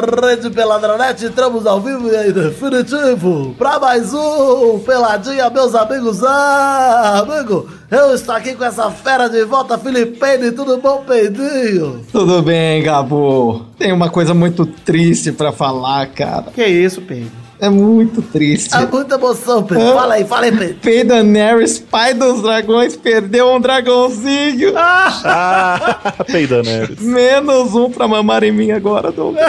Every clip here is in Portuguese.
Rede Peladranet, entramos ao vivo e em definitivo para mais um Peladinha, meus amigos. Ah, amigo, eu estou aqui com essa fera de volta, Filipene, tudo bom, Peidinho? Tudo bem, Gabo. Tem uma coisa muito triste pra falar, cara. Que isso, Pedro? É muito triste. É muita emoção, Pedro. Ah. Fala aí, fala aí, Pedro. Pei Daenerys, pai dos dragões, perdeu um dragãozinho. Ah, peidando eles. Menos um pra mamar em mim agora, Douglas.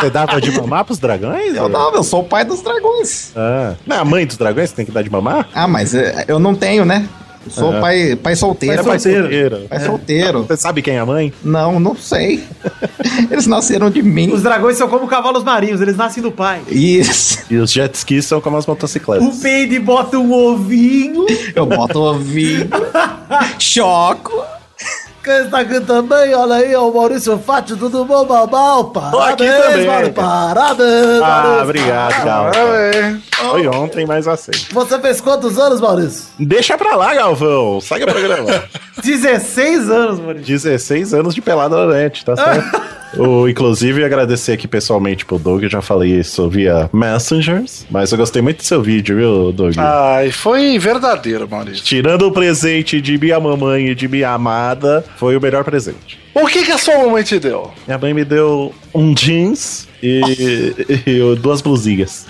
Você dava de mamar pros dragões? Eu não, eu sou o pai dos dragões. Ah, não é a mãe dos dragões que tem que dar de mamar? Ah, mas é, eu não tenho, né? Eu sou pai, pai solteiro. Pai solteiro. Pai solteiro. Você sabe quem é a mãe? Não, não sei. Eles nasceram de mim. Os dragões são como cavalos marinhos, eles nascem do pai. Isso. E os jet skis são como as O motocicletas. Peide bota um ovinho. Eu boto o ouvido. Choco. Quem está aqui também, olha aí, é o Maurício Fátio, tudo bom, Babal? aqui Parabéns, também, cara. parabéns, Ah, Maurício. obrigado, Galvão. Foi ontem, mas aceito. Você fez quantos anos, Maurício? Deixa pra lá, Galvão. Segue o programa. 16 anos, Maurício. 16 anos de pelada net, tá certo? O, inclusive, agradecer aqui pessoalmente pro Doug, eu já falei isso via Messengers, mas eu gostei muito do seu vídeo, viu, Doug? Ai, foi verdadeiro, Maurício. Tirando o presente de minha mamãe e de minha amada, foi o melhor presente. O que, que a sua mamãe te deu? Minha mãe me deu um jeans e, e duas blusinhas.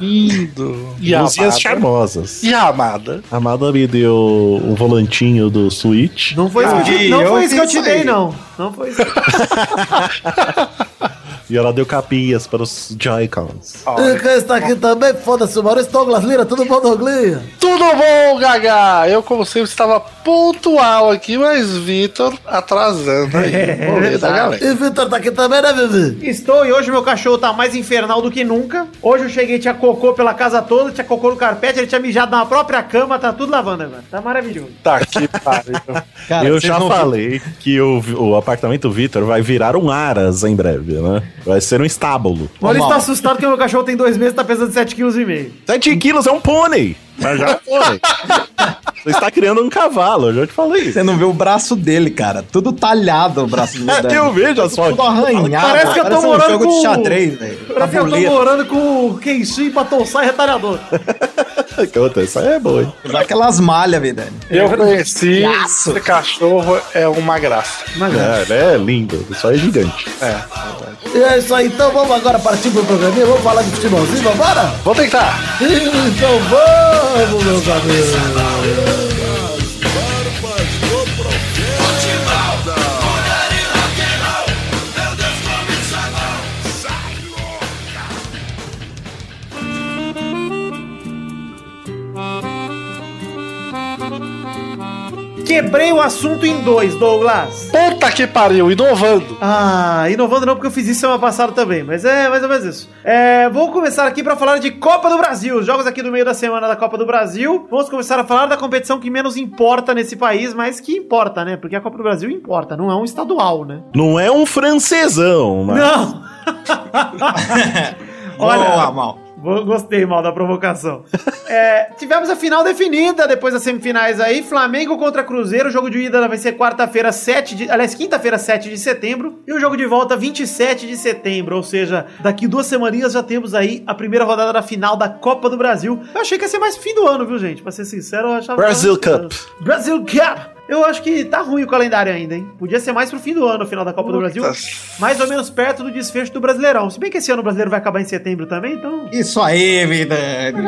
Lindo. E Blusinhas amada? charmosas. E a amada? A amada me deu um volantinho do Switch. Não foi isso que eu te, Ah, não foi isso que eu te dei, aí. não. Não foi isso. E ela deu capinhas para os Joy-Cons. E quem está aqui também, foda-se, o Maurício Douglas Lira, tudo bom, Douglas? Tudo bom, Gaga? Eu, como sempre, estava pontual aqui, mas Vitor atrasando aí. É, da galera. E Vitor tá aqui também, né, Vivi? Estou e hoje meu cachorro tá mais infernal do que nunca. Hoje eu cheguei, tinha cocô pela casa toda, tinha cocô no carpete, ele tinha mijado na própria cama, tá tudo lavando agora. Tá maravilhoso. Tá que pariu. Cara, eu já não falei que o, o apartamento Vitor vai virar um Aras em breve, né? Vai ser um estábulo. O Maurício tá assustado que meu cachorro tem dois meses, tá pesando 7,5 kg. 7 quilos é um pônei! Mas já foi. Você está criando um cavalo, eu já te falei. Você não vê o braço dele, cara. Tudo talhado o braço dele. É que eu vejo as Tudo fotos. arranhado. Parece que eu tô um morando jogo com- de xadrez, velho. Parece que eu tô morando com o Kenshin, Batonsai e Retalhador. Conta, Essa aí é boa, hein? Usar aquelas malhas, velho. Eu conheci. Yaço. Esse cachorro é uma graça. É, ele é lindo, isso aí é gigante. É. E é isso aí, então vamos agora partir pro programinha, vamos falar de futebolzinho, vambora? Vou tentar. Então vamos, meus amigos. Quebrei o assunto em dois, Douglas. Puta que pariu, inovando. Ah, inovando não, porque eu fiz isso semana passada também, mas é mais ou menos isso. É, vou começar aqui pra falar de Copa do Brasil, os jogos aqui do meio da semana da Copa do Brasil. Vamos começar a falar da competição que menos importa nesse país, mas que importa, né? Porque a Copa do Brasil importa, não é um estadual, né? Não é um francesão, mas. Não! Olha, Olha, mal. Gostei, mal, da provocação. É, tivemos a final definida depois das semifinais aí. Flamengo contra Cruzeiro. O jogo de ida vai ser quarta-feira, 7 de. Aliás, quinta-feira, 7 de setembro. E o jogo de volta, 27 de setembro. Ou seja, daqui duas semaninhas já temos aí a primeira rodada da final da Copa do Brasil. Eu achei que ia ser mais fim do ano, viu, gente? Pra ser sincero, eu achava. Brasil Cup. Brasil Cup! Eu acho que tá ruim o calendário ainda, hein? Podia ser mais pro fim do ano, a final da Copa do Brasil. Mais ou menos perto do desfecho do Brasileirão. Se bem que esse ano o brasileiro vai acabar em setembro também, então. Isso aí, vida.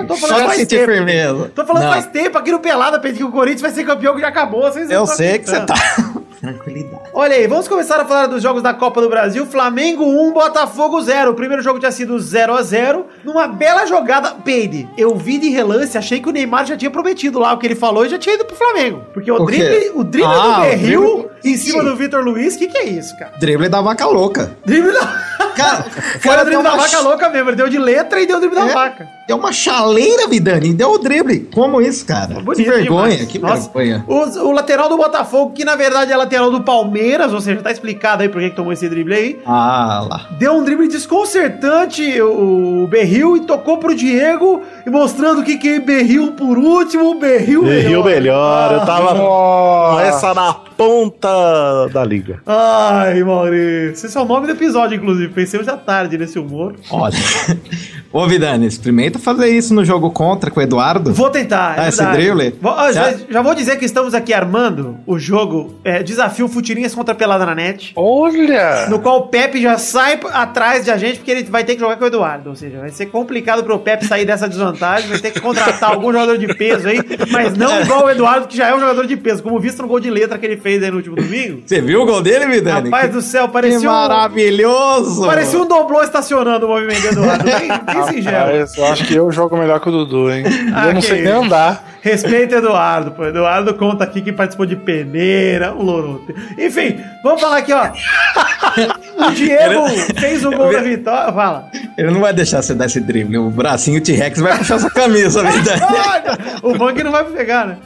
Tô falando Só faz tempo. firmeza. Tô falando Não, faz tempo aqui no Pelada, que o Corinthians vai ser campeão que já acabou. Vocês Eu sei que você acreditando. tá. Tranquilidade. Olha aí, vamos começar a falar dos jogos da Copa do Brasil. Flamengo 1, Botafogo 0. O primeiro jogo tinha sido 0 a 0 Numa bela jogada. Peide, eu vi de relance, achei que o Neymar já tinha prometido lá o que ele falou e já tinha ido pro Flamengo. Porque o, O drible, o drible Ah, do Berril em cima do Vitor Luiz. O que, que é isso, cara? Drible da vaca louca. Drible da... Cara, Foi o drible da uma vaca louca mesmo. Ele deu de letra e deu o drible da É. vaca. Deu uma chaleira, Vidani. Deu o drible. Como isso, cara? Bonito que vergonha, demais. que Nossa, vergonha. O, o lateral do Botafogo, que na verdade é lateral do Palmeiras, ou seja, tá explicado aí por que tomou esse drible aí. Ah lá. Deu um drible desconcertante o Berril e tocou pro Diego, e mostrando que quem berril por último, berril Rio melhor, eu tava Nossa. essa na ponta da liga. Ai, Maurício. Esse é o nome do episódio, inclusive. Pensei hoje à tarde nesse humor. Olha. Ô, Vidani, experimenta fazer isso no jogo contra com o Eduardo. Vou tentar. é Ah, esse drible? Vou- ah, já, Já? vou dizer que estamos aqui armando o jogo é, Desafio Futirinhas contra a Pelada na Net. Olha! No qual o Pepe já sai atrás de a gente, porque ele vai ter que jogar com o Eduardo. Ou seja, vai ser complicado pro Pepe sair dessa desvantagem. Vai ter que contratar algum jogador de peso aí, mas não igual o Eduardo, que já é um jogador de peso, como visto no gol de letra que ele fez aí no último domingo. Você viu o gol dele, Vidani? Rapaz Que- do céu, que parecia um, maravilhoso! parecia um doblô estacionando o movimento do Eduardo. Bem, bem singelo. Rapaz, eu acho que eu jogo melhor que o Dudu, hein? Ah, eu não que sei isso. nem andar. Respeita Eduardo, pô. Eduardo conta aqui que participou de peneira, um loroto. Enfim, vamos falar aqui, ó. O Diego fez o gol da vitória. Fala. Ele não vai deixar você dar esse drible. O bracinho T-Rex vai puxar sua camisa, Vidani. o Bank não vai pegar, né?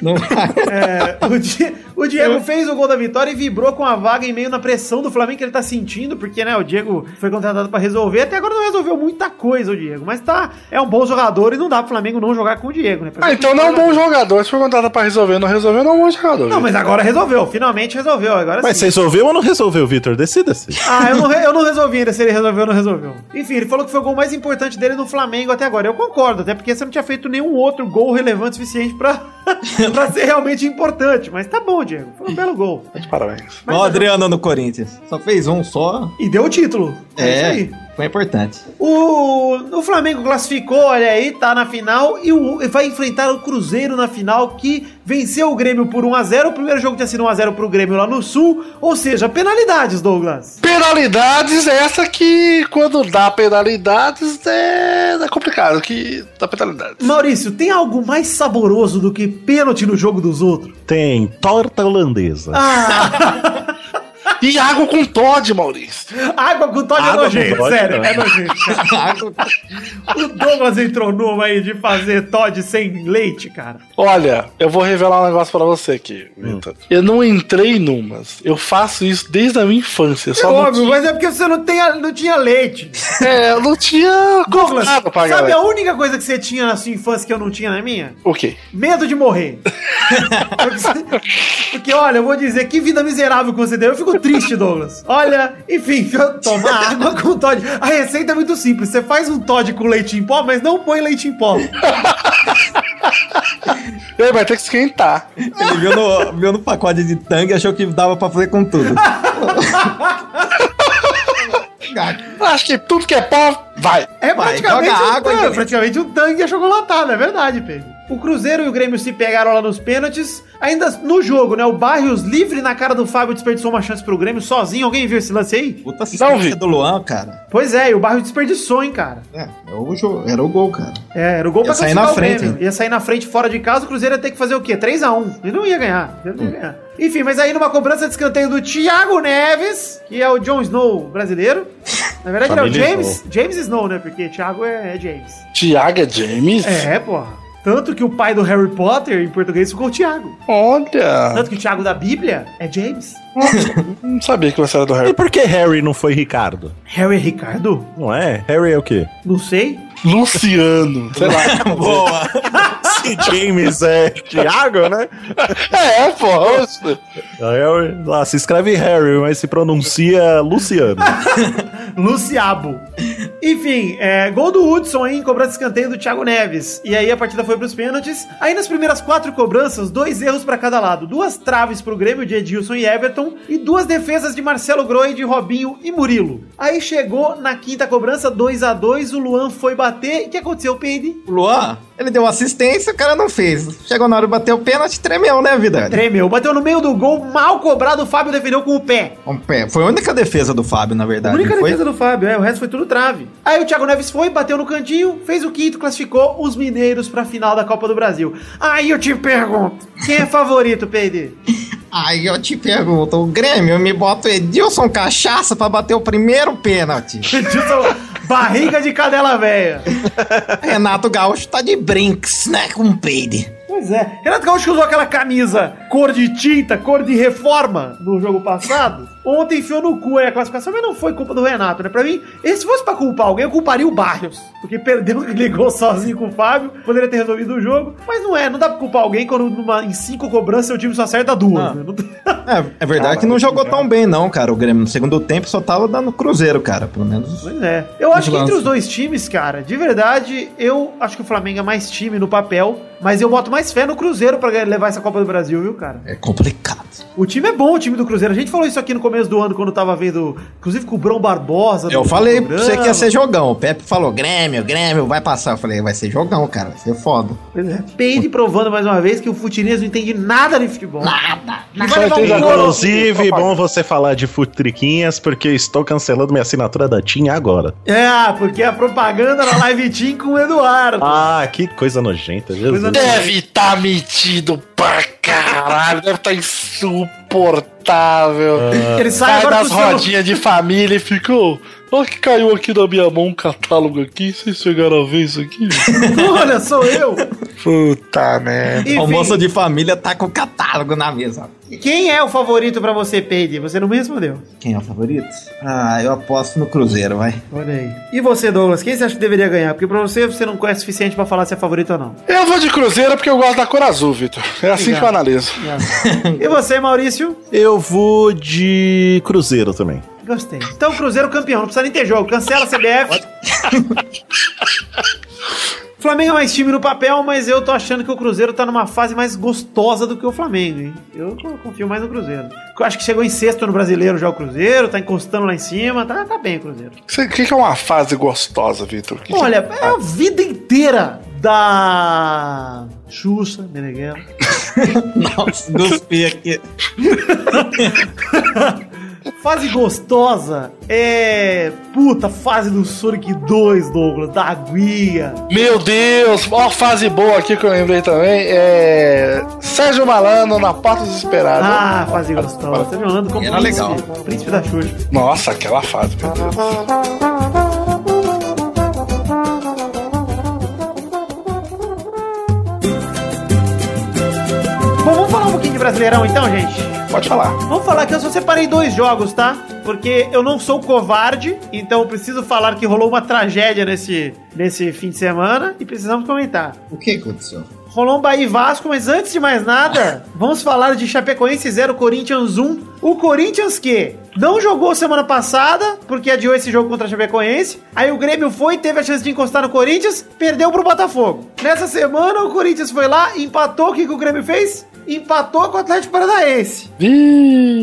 Não vai. É, o, Di- o Diego fez o gol da vitória e vibrou com a vaga em meio na pressão do Flamengo que ele tá sentindo, porque, né, o Diego foi contratado pra resolver. Até agora não resolveu muita coisa o Diego, mas tá, é um bom jogador e não dá pro Flamengo não jogar com o Diego, né? Ah, então não é um bom jogador. Se for contratado pra resolver, não resolveu, não é um bom jogador. Não, mas agora resolveu, finalmente resolveu. Agora Mas sim. você resolveu ou não resolveu, Vitor? Decida-se. Ah, eu não, re- eu não resolvi ainda se ele resolveu ou não resolveu. Enfim, ele falou que foi o gol mais importante dele no Flamengo até agora. Eu concordo, até porque você não tinha feito nenhum outro gol relevante o suficiente pra, pra ser realmente importante. Mas tá bom, Diego. Foi um belo gol. Tá de parabéns. Mas Ó, o Adriano no Corinthians. Só fez um só. E deu o título. É, isso aí. foi importante. O, o Flamengo classificou, olha aí, tá na final e o, vai enfrentar o Cruzeiro na final que venceu o Grêmio por 1x0. O primeiro jogo tinha sido 1x0 pro Grêmio lá no Sul, ou seja, penalidades, Douglas. Penalidades, essa que quando dá penalidades é, é complicado, que dá penalidades. Maurício, tem algo mais saboroso do que pênalti no jogo dos outros? Tem torta holandesa. Ah, E água com Todd, Maurício. água com Todd é Água com nojento, Todd, sério, não. é nojento. cara. O Douglas entrou numa aí de fazer Todd sem leite, cara. Olha, eu vou revelar um negócio pra você aqui, Vitor. Eu não entrei numas. Eu faço isso desde a minha infância. É óbvio, tinha- mas é porque você não, tem, a- não tinha leite. É, eu não tinha Douglas, sabe galera. a única coisa que você tinha na sua infância que eu não tinha na minha? O quê? Medo de morrer. porque, porque, olha, eu vou dizer, que vida miserável que você deu. Eu fico triste, Douglas. Olha, enfim, tomar água com Todd. A receita é muito simples. Você faz um Todd com leite em pó, mas não põe leite em pó. Ele vai ter que esquentar. Ele viu no, viu no pacote de tangue e achou que dava pra fazer com tudo. Acho que tudo que é pó, vai. É Vai, praticamente, joga um, água tangue, e- praticamente um tangue achocolatado, é verdade, Pedro. O Cruzeiro e o Grêmio se pegaram lá nos pênaltis. Ainda no jogo, né? O Barrios livre na cara do Fábio desperdiçou uma chance pro Grêmio sozinho. Alguém viu esse lance aí? Puta assistência do Luan, cara. Pois é, e o Barrios desperdiçou, hein, cara. É, era o, jogo, era o gol, cara. É, era o gol Ia pra sair na o frente, hein? Ia sair na frente fora de casa, o Cruzeiro ia ter que fazer o quê? 3x1. Ele não ia ganhar. Ele não ia ganhar. Enfim, mas aí numa cobrança de escanteio do Thiago Neves, que é o Jon Snow brasileiro. Na verdade, ele é o James. Snow. James Snow, né? Porque Thiago é, é James. Tiago é James? É, porra. Tanto que o pai do Harry Potter, em português, ficou Thiago. Olha. Tanto que o Thiago da Bíblia é James. Não sabia que você era do E Harry. por que Harry não foi Ricardo? Harry é Ricardo? Não é? Harry é o quê? Não sei. Luciano. Sei lá. Boa! Se James é Thiago, né? É, pô. oxe. Harry, lá se escreve Harry, mas se pronuncia Luciano. Luciabo. Enfim, é, gol do Hudson, hein? Cobrança de escanteio do Thiago Neves. E aí a partida foi pros pênaltis. Aí nas primeiras quatro cobranças, dois erros pra cada lado. Duas traves pro Grêmio de Edilson e Everton. E duas defesas de Marcelo Groi, de Robinho e Murilo. Aí chegou na quinta cobrança, 2 a 2 O Luan foi bater. E o que aconteceu, Peide? O Luan, ele deu assistência, o cara não fez. Chegou na hora de bater o pênalti, tremeu, né, vida? Tremeu. Bateu no meio do gol, mal cobrado. O Fábio defendeu com o pé. Um pé. Foi a única defesa do Fábio, na A verdade. única não foi? defesa do Fábio, é, o resto foi tudo trave. Aí o Thiago Neves foi, bateu no cantinho, fez o quinto, classificou os mineiros pra final da Copa do Brasil. Aí eu te pergunto, quem é favorito, PD? Aí eu te pergunto, o Grêmio me bota o Edilson Cachaça pra bater o primeiro pênalti. Edilson, barriga de cadela velha. Renato Gaúcho tá de brinks, né, com o peide. Pois é. Renato Gaúcho usou aquela camisa cor de tinta, cor de reforma no jogo passado. Ontem enfiou no cu aí a classificação, mas não foi culpa do Renato, né? Pra mim, se fosse pra culpar alguém, eu culparia o Barrios. Porque perdeu, ligou sozinho com o Fábio, poderia ter resolvido o jogo. Mas não é, não dá pra culpar alguém quando numa, em cinco cobranças seu time só acerta duas. Ah. né? É, é verdade que não jogou tão bem, não, cara. O Grêmio no segundo tempo só tava dando cruzeiro, cara. Pelo menos. Pois é. Eu acho que entre os dois times, cara, de verdade, eu acho que o Flamengo é mais time no papel, mas eu boto mais fé no Cruzeiro pra levar essa Copa do Brasil, viu, cara? É complicado. O time é bom, o time do Cruzeiro. A gente falou isso aqui no começo do ano, quando tava vendo, inclusive com o Brão Barbosa. Eu falei pra você que ia ser jogão. O Pepe falou: Grêmio, Grêmio, vai passar. Eu falei: vai ser jogão, cara. Vai ser foda. Pois é. Peide provando mais uma vez que o Futirinhas não entende nada de futebol. Nada. Vai Só levar entende um a gol. Inclusive, bom você falar de futriquinhas, porque eu estou cancelando minha assinatura da TIM agora. É, porque a propaganda na Live Team com o Eduardo. Ah, que coisa nojenta, Jesus. Coisa Deve estar metido pra caralho, deve estar insuportável. Ele sai das seu- rodinhas de família e ficou. Olha que caiu aqui na minha mão um catálogo aqui. Vocês chegaram a ver isso aqui? Olha, sou eu. Puta merda. Enfim, Almoço de família tá com o catálogo na mesa. quem é o favorito pra você, Peide? Você não me respondeu. Quem é o favorito? Ah, eu aposto no Cruzeiro, vai. Olha aí. E você, Douglas? Quem você acha que deveria ganhar? Porque pra você, você não conhece o suficiente pra falar se é favorito ou não. Eu vou de Cruzeiro porque eu gosto da cor azul, Vitor. É assim que eu analiso. e você, Maurício? Eu vou de Cruzeiro também. Gostei. Então, Cruzeiro campeão. Não precisa nem ter jogo. Cancela a CBF. Flamengo é mais time no papel, mas eu tô achando que o Cruzeiro tá numa fase mais gostosa do que o Flamengo, hein? Eu confio mais no Cruzeiro. Eu acho que chegou em sexto no brasileiro já o Cruzeiro, tá encostando lá em cima, tá, tá bem o Cruzeiro. O que, que é uma fase gostosa, Vitor? Que que- Olha, é a vida inteira da Xuxa, Meneghel. Nossa, gospi aqui. Fase gostosa é. Puta, fase do Sonic 2, Douglas, da aguia. Meu Deus, ó, fase boa aqui que eu lembrei também. É. Sérgio Malandro na Porta Desesperada. Ah, fase gostosa. Você falando como Era príncipe, legal. príncipe da Xuxa. Nossa, aquela fase, meu Deus. Bom, vamos falar um pouquinho de Brasileirão então, gente? Pode falar. Vamos falar que eu só separei dois jogos, tá? Porque eu não sou covarde, então preciso falar que rolou uma tragédia nesse, nesse fim de semana e precisamos comentar. O que aconteceu? Rolou um Bahia Vasco, mas antes de mais nada, vamos falar de Chapecoense 0, Corinthians 1. O Corinthians que não jogou semana passada, porque adiou esse jogo contra a Chapecoense. Aí o Grêmio foi, teve a chance de encostar no Corinthians, perdeu pro Botafogo. Nessa semana o Corinthians foi lá, empatou, o que, que o Grêmio fez? Empatou com o Atlético Paranaense.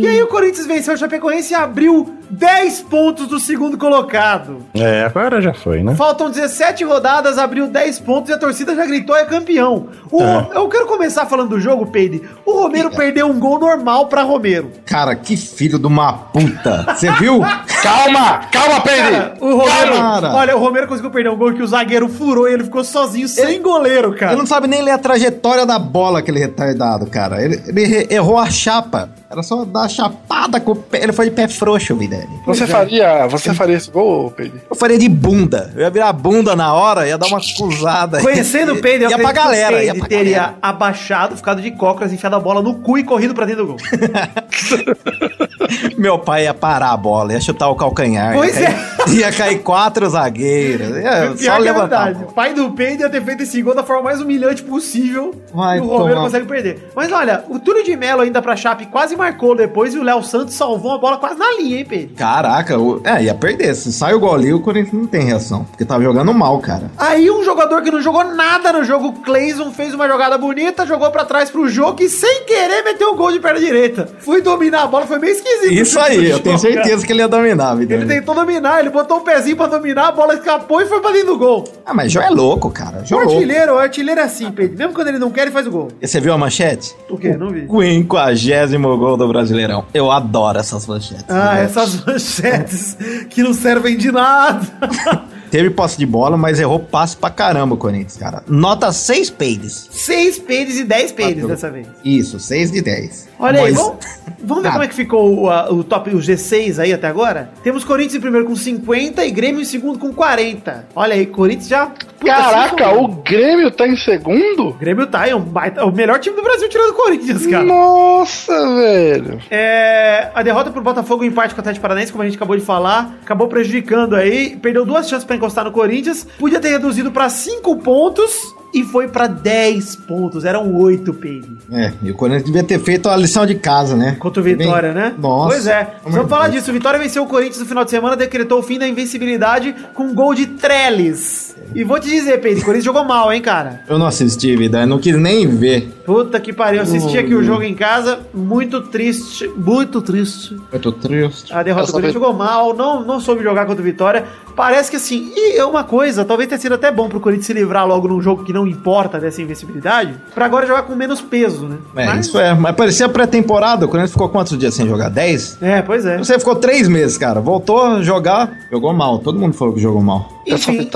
E aí o Corinthians venceu o Chapecoense e abriu 10 pontos do segundo colocado. É, agora já foi, né? Faltam 17 rodadas, abriu 10 pontos e a torcida já gritou é campeão. O Ro- Eu quero começar falando do jogo, Peide. O Romero perdeu um gol normal pra Romero. Cara, que filho de uma puta. Você viu? Calma, calma. Cara, o Romero, Cara. olha, o Romero conseguiu perder um gol que o zagueiro furou e ele ficou sozinho, sem goleiro, cara. Ele não sabe nem ler a trajetória da bola, aquele retardado, cara. Ele, ele errou a chapa. Era só dar a chapada com o pé. Ele foi de pé frouxo, Vidani. Você faria, você faria esse gol, Peide? Eu faria de bunda. Eu ia virar a bunda na hora, ia dar uma cruzada. Conhecendo o Peide, eu ia pra galera. Ia pra teria galera. abaixado, ficado de cócoras, enfiado a bola no cu e corrido pra dentro do gol. Meu pai ia parar a bola, ia chutar o calcanhar. Pois ia cair, Ia cair quatro zagueiros. Ia só é levantar. a. O pai do Peide ia ter feito esse gol da forma mais humilhante possível. Vai e o Romero tomar. consegue perder. Mas olha, o Túlio de Mello ainda pra Chape quase marcou depois e o Léo Santos salvou uma bola quase na linha, hein, Peide? Caraca, o- é, ia perder. Se sai o gol ali, o Corinthians não tem reação. Porque tava jogando mal, cara. Aí um jogador que não jogou nada no jogo, o Clayson, fez uma jogada bonita, jogou pra trás pro jogo e sem querer meteu um gol de perna direita. Fui dominar a bola, foi meio esquisito. Isso aí, eu tenho certeza que ele ia dominar, Vidani. Ele tentou dominar, ele botou o pezinho pra dominar, a bola escapou e foi pra dentro do gol. Ah, mas João é louco, cara. O João é louco. artilheiro, o artilheiro é assim, Pedro. Mesmo quando ele não quer, ele faz o gol. E Você viu a manchete? O quê? Não vi. Quinquagésimo gol do Brasileirão. Eu adoro essas manchetes. Ah, essas manchetes que não servem de nada. teve posse de bola, mas errou passe pra caramba o Corinthians, cara. Nota 6 peides. 6 peides e 10 peides dessa vez. Isso, 6 de 10. Olha aí, Mas- vamos, vamos ver Ah. como é que ficou o, a- o top, o G6 aí até agora? Temos Corinthians em primeiro com 50 e Grêmio em segundo com 40. Olha aí, Corinthians já... Puta, Caraca, cinco- o Grêmio tá em segundo? O Grêmio tá, é um baita- o melhor time do Brasil tirando o Corinthians, cara. Nossa, velho. É, a derrota pro Botafogo em empate com o Atlético Paranaense, como a gente acabou de falar, acabou prejudicando aí, perdeu duas chances pra encostar no Corinthians, podia ter reduzido pra 5 pontos e foi pra 10 pontos, eram 8 Peide. É, e o Corinthians devia ter feito a lição de casa, né? Contra o Vitória, Bem- né? Nossa. Pois é. Vamos falar disso. Vitória venceu o Corinthians no final de semana, decretou o fim da invencibilidade com um gol de Trellis. E vou te dizer, Pedro, o Corinthians jogou mal, hein, cara? Eu não assisti, vida, eu não quis nem ver. Puta que pariu. Eu assisti aqui o jogo em casa, muito triste, muito triste. Tô triste. A derrota do Corinthians jogou mal, não, não soube jogar contra o Vitória. Parece que assim, e é uma coisa, talvez tenha sido até bom pro Corinthians se livrar logo num jogo que não importa dessa invencibilidade, pra agora jogar com menos peso, né? É, Mas- isso é. Mas parecia pré-temporada. O Corinthians ficou quantos dias sem jogar? 10? É, pois é. Você ficou três meses, cara. Voltou a jogar, jogou mal. Todo mundo falou que jogou mal. Enfim.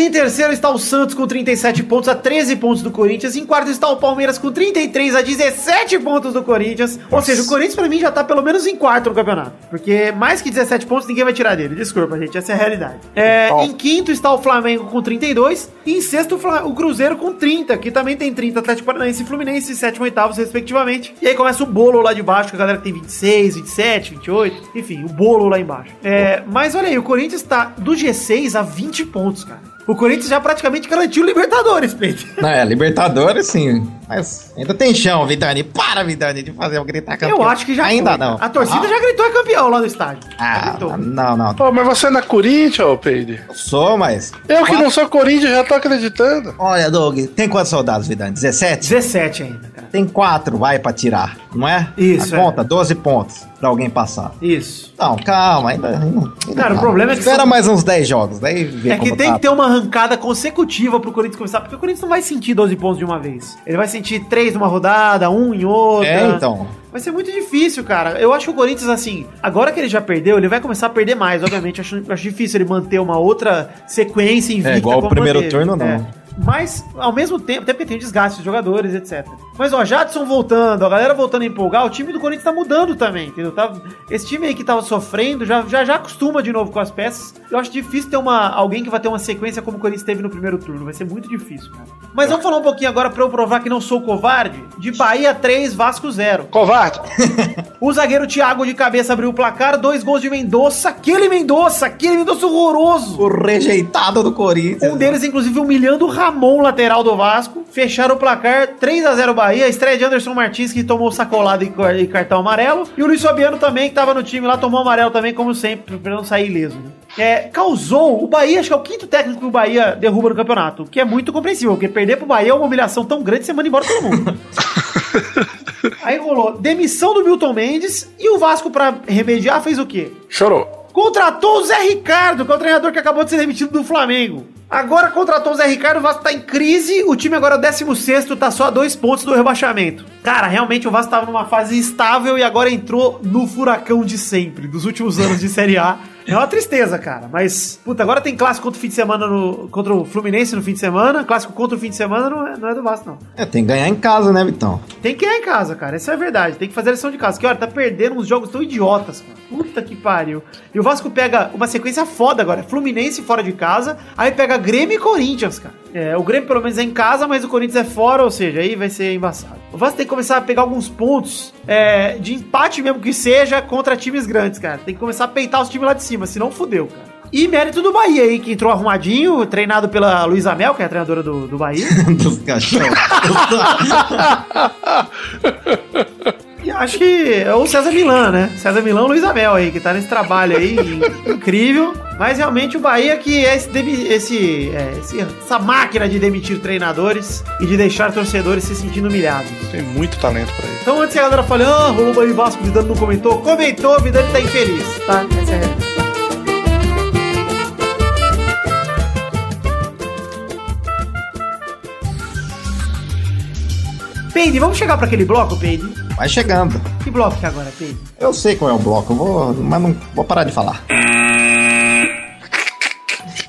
Em terceiro está o Santos com 37 pontos a 13 pontos do Corinthians. Em quarto está o Palmeiras com 33 a 17 pontos do Corinthians. Ou seja, o Corinthians pra mim já tá pelo menos em quarto no campeonato. Porque mais que 17 pontos ninguém vai tirar dele. Desculpa, gente, essa é a realidade. É, em quinto está o Flamengo com 32. E em sexto o Cruzeiro com 30, que também tem 30. Atlético Paranaense e Fluminense, sétimo e oitavos, respectivamente. E aí começa o bolo lá de baixo, com a galera que tem 26, 27, 28. Enfim, o bolo lá embaixo. É, mas olha aí, o Corinthians tá do G6 a 20 pontos, cara. O Corinthians já praticamente garantiu o Libertadores, Pedro. Não, é, Libertadores, sim. Mas ainda tem chão, Vidani. Para, Vidani, de fazer eu gritar campeão. Eu acho que já Ainda foi. não. A torcida ah, já gritou é campeão lá no estádio. Ah, não, não. Pô, mas você é na Corinthians, ô Peide? Sou, mas. Eu que não sou Corinthians já tô acreditando. Olha, Doug, tem quantos soldados, Vidani? 17? 17 ainda. Tem quatro, vai pra tirar, não é? Isso, A é. conta, 12 pontos pra alguém passar. Isso. Não, calma, ainda. ainda, Cara, o calma. problema é que Espera mais uns 10 jogos, daí vê É que tem tá. que ter uma arrancada consecutiva pro Corinthians começar, porque o Corinthians não vai sentir 12 pontos de uma vez. Ele vai sentir 3 numa rodada, um em outra. É, então. Vai ser muito difícil, cara. Eu acho que o Corinthians, assim, agora que ele já perdeu, ele vai começar a perder mais, obviamente. Acho, acho difícil ele manter uma outra sequência invicta. É, igual o primeiro turno, não. É. Mas, ao mesmo tempo, até porque tem desgaste dos jogadores, etc. Mas, ó, Jadson voltando, a galera voltando a empolgar, o time do Corinthians tá mudando também, entendeu? Tá, esse time aí que tava sofrendo já, já, já acostuma de novo com as peças. Eu acho difícil ter uma, alguém que vai ter uma sequência como o Corinthians teve no primeiro turno. Vai ser muito difícil, cara. Mas vamos falar um pouquinho agora pra eu provar que não sou covarde. De Bahia 3, Vasco 0. Covarde. O zagueiro Thiago de cabeça abriu o placar, dois gols de Mendonça. Aquele Mendonça, aquele Mendonça horroroso. O rejeitado do Corinthians. Um deles, inclusive, humilhando o Ramon, lateral do Vasco. Fecharam o placar 3 a 0 Bahia. Estreia de Anderson Martins, que tomou sacolada e car- cartão amarelo. E o Luiz Fabiano também, que tava no time lá, tomou amarelo também, como sempre, pra não sair ileso. né? É, causou o Bahia, acho que é o quinto técnico que o Bahia derruba no campeonato. Que é muito compreensível, porque perder pro Bahia é uma humilhação tão grande você manda embora todo mundo. Aí rolou demissão do Milton Mendes e o Vasco, pra remediar, fez o quê? Chorou. Contratou o Zé Ricardo, que é o treinador que acabou de ser demitido do Flamengo. Agora contratou o Zé Ricardo, o Vasco tá em crise, o time agora é o 16 tá só a dois pontos do rebaixamento. Cara, realmente o Vasco tava numa fase estável e agora entrou no furacão de sempre, dos últimos anos de Série A. É uma tristeza, cara. Mas, puta, agora tem clássico contra o fim de semana no, contra o Fluminense no fim de semana. Clássico contra o fim de semana não é, não é do Vasco, não. É, tem que ganhar em casa, né, Vitão? Tem que ir em casa, cara. Essa é a verdade. Tem que fazer a lição de casa. Que, olha, tá perdendo uns jogos tão idiotas, cara. Puta que pariu. E o Vasco pega uma sequência foda agora. Fluminense fora de casa. Aí pega Grêmio e Corinthians, cara. É, o Grêmio pelo menos é em casa, mas o Corinthians é fora, ou seja, aí vai ser embaçado. O Vasco tem que começar a pegar alguns pontos é, de empate mesmo que seja contra times grandes, cara. Tem que começar a peitar os times lá de cima, senão fudeu, cara. E mérito do Bahia aí, que entrou arrumadinho, treinado pela Luísa Mel, que é a treinadora do, do Bahia. Dos cachorros. Acho que é o César Milan, né? César Milan e o Luiz Abel aí, que tá nesse trabalho aí incrível. Mas realmente o Bahia que é esse, esse, é, esse- essa máquina de demitir treinadores e de deixar torcedores se sentindo humilhados. Tem muito talento pra isso. Então antes que a galera fale, ah, rolou Bahia e Vasco, o Vidano não comentou. Comentou, o Vidano tá infeliz, tá? Essa é a Peide, vamos chegar pra aquele bloco, Peide? Vai chegando. Que bloco que é agora, Peide? Eu sei qual é o bloco, eu vou, mas não vou parar de falar.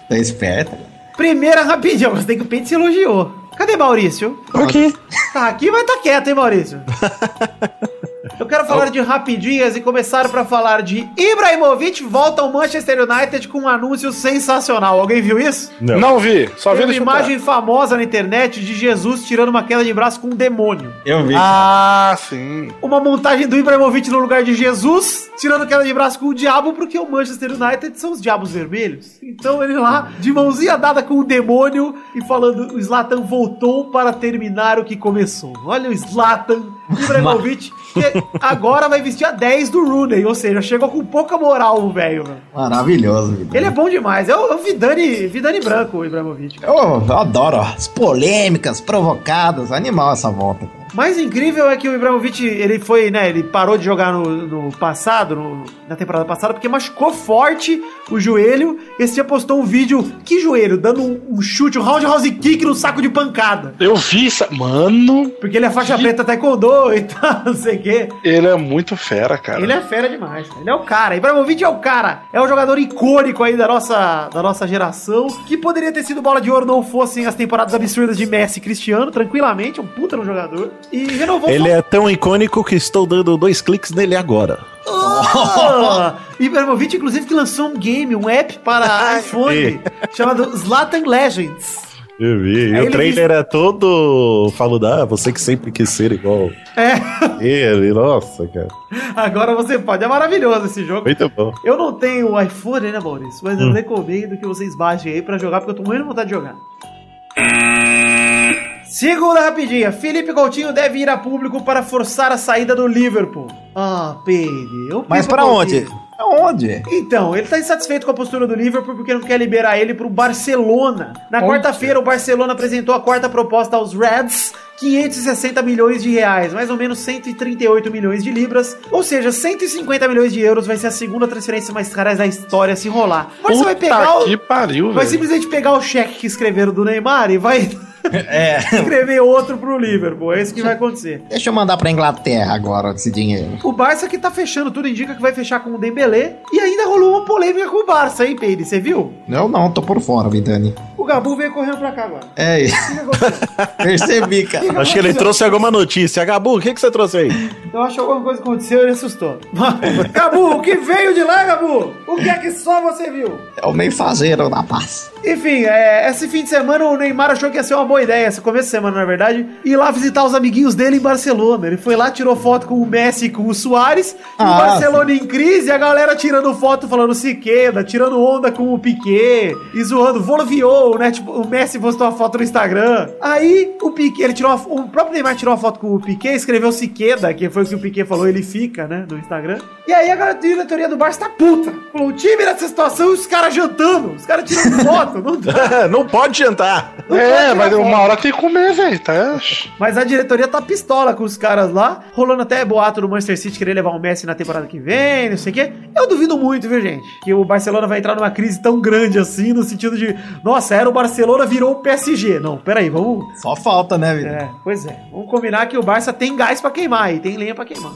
Tá esperto. Primeira rapidinho, eu gostei que o Peide se elogiou. Cadê Maurício? Ok. Tá aqui, vai tá quieto, hein, Maurício? Eu quero falar de rapidinhas e começar pra falar de Ibrahimovic volta ao Manchester United com um anúncio sensacional. Alguém viu isso? Não. Não vi, só vi Tem uma chutar. imagem famosa na internet de Jesus tirando uma queda de braço com um demônio. Eu vi. Ah, sim. Uma montagem do Ibrahimovic no lugar de Jesus, tirando queda de braço com o diabo, porque o Manchester United são os diabos vermelhos. Então ele lá, de mãozinha dada com o demônio e falando: o Zlatan voltou para terminar o que começou. Olha o Zlatan Ibrahimovic, que agora vai vestir a 10 do Rooney, ou seja, chegou com pouca moral o velho. velho. Maravilhoso, Vidani. Ele é bom demais, é o, é o Vidani, Vidani branco, o Ibrahimovic. Eu, eu adoro, ó. As polêmicas, provocadas. Animal essa volta, cara. Mais incrível é que o Ibrahimovic, ele foi, né, ele parou de jogar no, no passado, no- na temporada passada, porque machucou forte o joelho. Esse dia postou um vídeo, que joelho, dando um, um chute, um roundhouse kick no saco de pancada. Eu vi isso. Mano, Porque ele é faixa preta taekwondo e tal, não sei o quê. ele é muito fera, cara. Ele é fera demais, ele é o cara. Ibrahimovic é o cara. É o jogador icônico aí da nossa, da nossa geração, que poderia ter sido bola de ouro não fossem as temporadas absurdas de Messi e Cristiano, tranquilamente, é um puta no jogador. E renovou Ele é tão icônico que estou dando dois cliques nele agora. Oh! Ibrahimovic, inclusive, que lançou um game, um app para iPhone, chamado Zlatan Legends. Eu vi. E o trailer é todo falando, ah, você que sempre quis ser igual. É, Ele, nossa, cara. agora você pode. É maravilhoso esse jogo. Muito bom. Eu não tenho iPhone, né, Maurício? Mas eu recomendo que vocês baixem aí pra jogar, porque eu tô morrendo de vontade de jogar. Segunda rapidinha. Felipe Coutinho deve ir a público para forçar a saída do Liverpool. Ah, Pedro. eu Mas pra onde? Aonde? Então, ele tá insatisfeito com a postura do Liverpool porque não quer liberar ele pro Barcelona. Na quarta-feira, o Barcelona apresentou a quarta proposta aos Reds, 560 milhões de reais, mais ou menos 138 milhões de libras, ou seja, 150 milhões de euros vai ser a segunda transferência mais cara da história se rolar. Mas você vai pegar o, que pariu, vai velho. simplesmente pegar o cheque que escreveram do Neymar e vai É. escrever outro pro Liverpool. É isso que vai acontecer. Deixa eu mandar pra Inglaterra agora esse dinheiro. O Barça que tá fechando, tudo indica que vai fechar com o Dembélé. E ainda rolou uma polêmica com o Barça, hein, Peide? Você viu? Eu não, tô por fora, Vidani. O Gabu veio correndo pra cá agora. É isso. Percebi, cara. Acho que ele trouxe alguma notícia. Gabu, o que, que você trouxe aí? Eu acho que alguma coisa aconteceu e ele assustou. Gabu, o que veio de lá, Gabu? O que é que só você viu? É o meio fazeiro da paz. Enfim, é, esse fim de semana o Neymar achou que ia ser uma boa ideia, esse começo de semana, na verdade, ir lá visitar os amiguinhos dele em Barcelona. Ele foi lá, tirou foto com o Messi e com o Soares, e o Ah, Barcelona em crise, e a galera tirando foto falando Siqueda, tirando onda com o Piquet, e zoando, Volviou, né? Tipo, o Messi postou uma foto no Instagram. Aí o Piquet, ele tirou uma, o próprio Neymar tirou uma foto com o Piquet, escreveu Siqueda, que foi o que o Piquet falou, ele fica, né, no Instagram. E aí a diretoria do Barça tá puta. Falou, o time nessa situação, os caras jantando, os caras tirando foto, não dá. não pode jantar. Não É, pode mas tirar uma foto. hora tem que comer, velho. Tá? Mas a diretoria tá pistola com os caras lá, rolando até boato do Manchester City querer levar o Messi na temporada que vem, não sei o quê. Eu duvido muito, viu, gente? Que o Barcelona vai entrar numa crise tão grande assim, no sentido de, nossa, era o Barcelona, virou o PSG. Não, peraí, vamos. Só falta, né, Vidani? É, pois é. Vamos combinar que o Barça tem gás pra queimar e tem lenha pra queimar.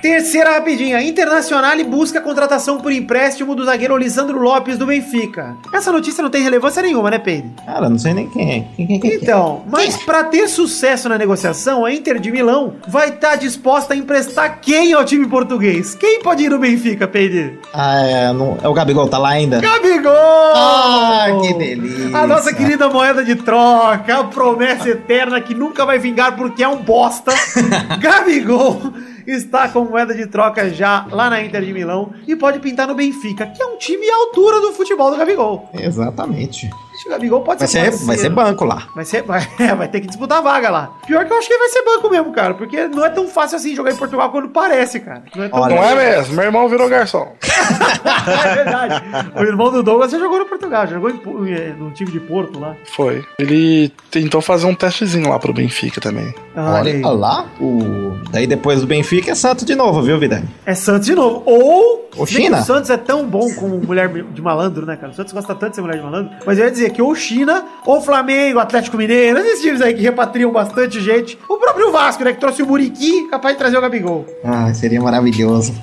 Terceira rapidinha. Internacional busca a contratação por empréstimo do zagueiro Lisandro Lopes do Benfica. Essa notícia não tem relevância nenhuma, né, Pedro? Cara, não sei nem quem é. Quem, quem, quem, quem? Então, mas pra ter sucesso na negociação, a Inter de Milão vai estar disposta a emprestar quem ao time português? Quem pode ir no Benfica, Pedro? Ah, é, não, é o Gabigol, tá lá ainda? Gabigol! Ah, que delícia. A nossa querida moeda de troca, a promessa eterna que nunca vai vingar porque é um bosta. Gabigol está com moeda de troca já lá na Inter de Milão e pode pintar no Benfica, que é um time à altura do futebol do Gabigol. Exatamente. O Gabigol pode Vai ser, ser, parceiro. vai ser banco lá. Vai, ser, vai, é, vai ter que disputar a vaga lá. Pior que eu acho que ele vai ser banco mesmo, cara. Porque não é tão fácil assim jogar em Portugal quando parece, cara. Não é tão Olha, Não é mesmo? Meu irmão virou garçom. é verdade. O irmão do Douglas já jogou no Portugal, já jogou em eh, no time de Porto lá. Foi. Ele tentou fazer um testezinho lá pro Benfica também. Olha aí. Olha lá, o... daí depois do Benfica é Santos de novo, viu, Vidani? É Santos de novo. Ou. Que China. O Santos é tão bom como mulher de malandro, né, cara? O Santos gosta tanto de ser mulher de malandro. Mas eu ia dizer que ou China, ou Flamengo, Atlético Mineiro, esses times aí que repatriam bastante gente. O próprio Vasco, né? Que trouxe o Muriqui, capaz de trazer o Gabigol. Ah, seria maravilhoso.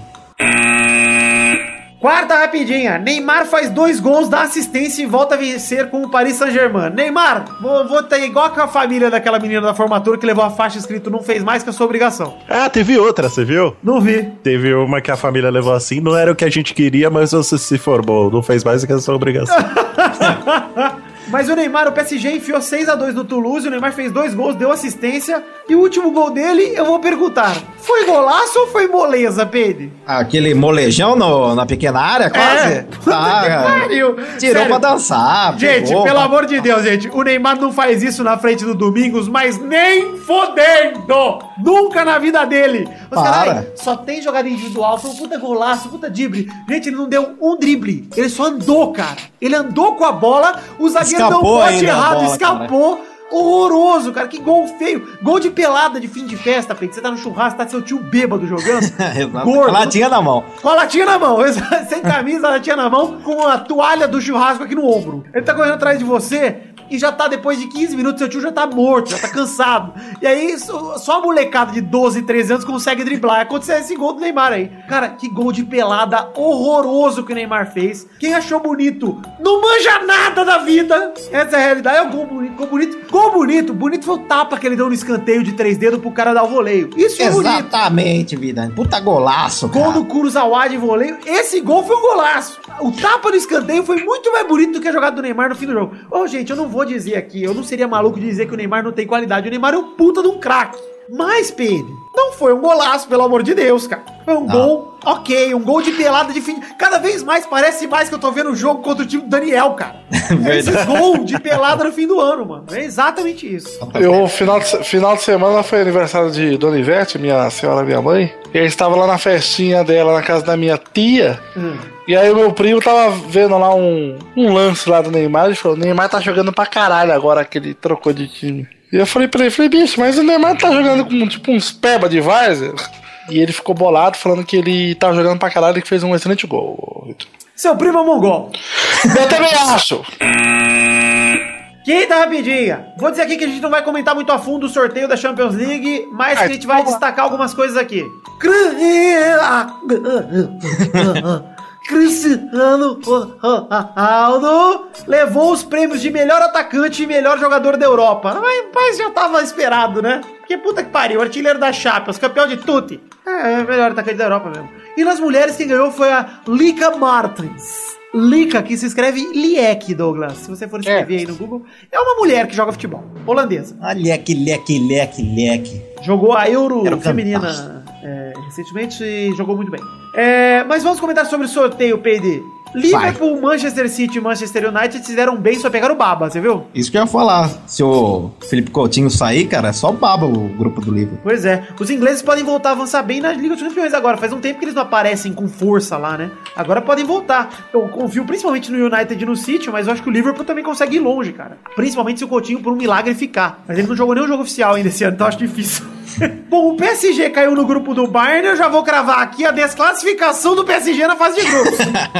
Quarta rapidinha. Neymar faz dois gols, dá assistência e volta a vencer com o Paris Saint-Germain. Neymar, vou, vou ter igual com a família daquela menina da formatura que levou a faixa escrito não fez mais que a sua obrigação. Ah, teve outra, você viu? Não vi. Teve uma que a família levou assim, não era o que a gente queria, mas você se formou, não fez mais que a sua obrigação. Mas o Neymar, o PSG enfiou 6 a 2 no Toulouse, o Neymar fez dois gols, deu assistência. E o último gol dele, eu vou perguntar: foi golaço ou foi moleza, Pedro? Aquele molejão no- na pequena área, quase? É. Que Ah, pariu. tirou Sério. pra dançar. Gente, pegou, pelo pra- amor de Deus, gente, o Neymar não faz isso na frente do Domingos, mas nem fodendo! Nunca na vida dele! Os caras, "Ai, só tem jogada individual, foi um puta golaço, puta drible. Gente, ele não deu um drible, ele só andou, cara. Ele andou com a bola, o zagueiro deu um Escapou bote a errado, bola, escapou. Horroroso, cara. Que gol feio. Gol de pelada de fim de festa, Pedro. Você tá no churrasco, tá seu tio bêbado jogando. Gordo. Latinha na mão. Com a latinha na mão, sem camisa, a latinha na mão, com a toalha do churrasco aqui no ombro. Ele tá correndo atrás de você e já tá, depois de 15 minutos, seu tio já tá morto, já tá cansado. E aí, só a molecada de 12, 13 anos consegue driblar. Aconteceu esse gol do Neymar aí. Cara, que gol de pelada horroroso que o Neymar fez. Quem achou bonito não manja nada da vida. Essa é a realidade. É o gol bonito. Gol bonito. Gol bonito. Bonito foi o tapa que ele deu no escanteio de três dedos pro cara dar o voleio. Isso é bonito. Exatamente, vida. Puta golaço, Gol cara. do Kurosawa de voleio. Esse gol foi um golaço. O tapa no escanteio foi muito mais bonito do que a jogada do Neymar no fim do jogo. Ô, gente, eu não vou dizer aqui, eu não seria maluco de dizer que o Neymar não tem qualidade. O Neymar é um puta de um craque. Mas, Pedro, não foi um golaço, pelo amor de Deus, cara. Foi um gol, ok, um gol de pelada de fim. Cada vez mais parece mais que eu tô vendo o jogo contra o time do Daniel, cara. É Esses gols de pelada no fim do ano, mano. É exatamente isso. Eu, final de, final de semana foi aniversário de Dona Ivete, minha senhora, minha mãe. E a gente tava lá na festinha dela, na casa da minha tia. Hum. E aí o meu primo tava vendo lá um, um lance lá do Neymar e falou, o Neymar tá jogando pra caralho agora que ele trocou de time. E eu falei pra ele, falei, bicho, mas o Neymar tá jogando com tipo uns peba de Várzea. E ele ficou bolado falando que ele tava jogando pra caralho e que fez um excelente gol. Seu primo é mongol. Eu também acho! Quinta rapidinha. Vou dizer aqui que a gente não vai comentar muito a fundo o sorteio da Champions League, mas que a gente vai lá. destacar algumas coisas aqui. Cristiano Ronaldo levou os prêmios de melhor atacante e melhor jogador da Europa. Mas, mas já tava esperado, né? Que puta que pariu, artilheiro da Champions, campeão de tutti. É, é melhor atacante da Europa mesmo. E nas mulheres, quem ganhou foi a Lika Martins. Lika, que se escreve Liek, Douglas. Se você for escrever aí no Google, é uma mulher que joga futebol, holandesa. Ah, leque, leque, leque, leque. Jogou a Euro Quero feminina é, recentemente e jogou muito bem. É, mas vamos comentar sobre o sorteio, PD. Liverpool, Manchester City e Manchester United se deram bem, só pegaram o baba, você viu? Isso que eu ia falar. Se o Felipe Coutinho sair, cara, é só baba o grupo do livro. Pois é, os ingleses podem voltar a avançar bem na Liga dos Campeões agora. Faz um tempo que eles não aparecem com força lá, né? Agora podem voltar. Eu confio principalmente no United e no City, mas eu acho que o Liverpool também consegue ir longe, cara. Principalmente se o Coutinho, por um milagre, ficar. Mas ele não jogou nenhum jogo oficial ainda esse ano, então acho difícil. Bom, o PSG caiu no grupo do Bayern, eu já vou cravar aqui a desclassificação do PSG na fase de grupos.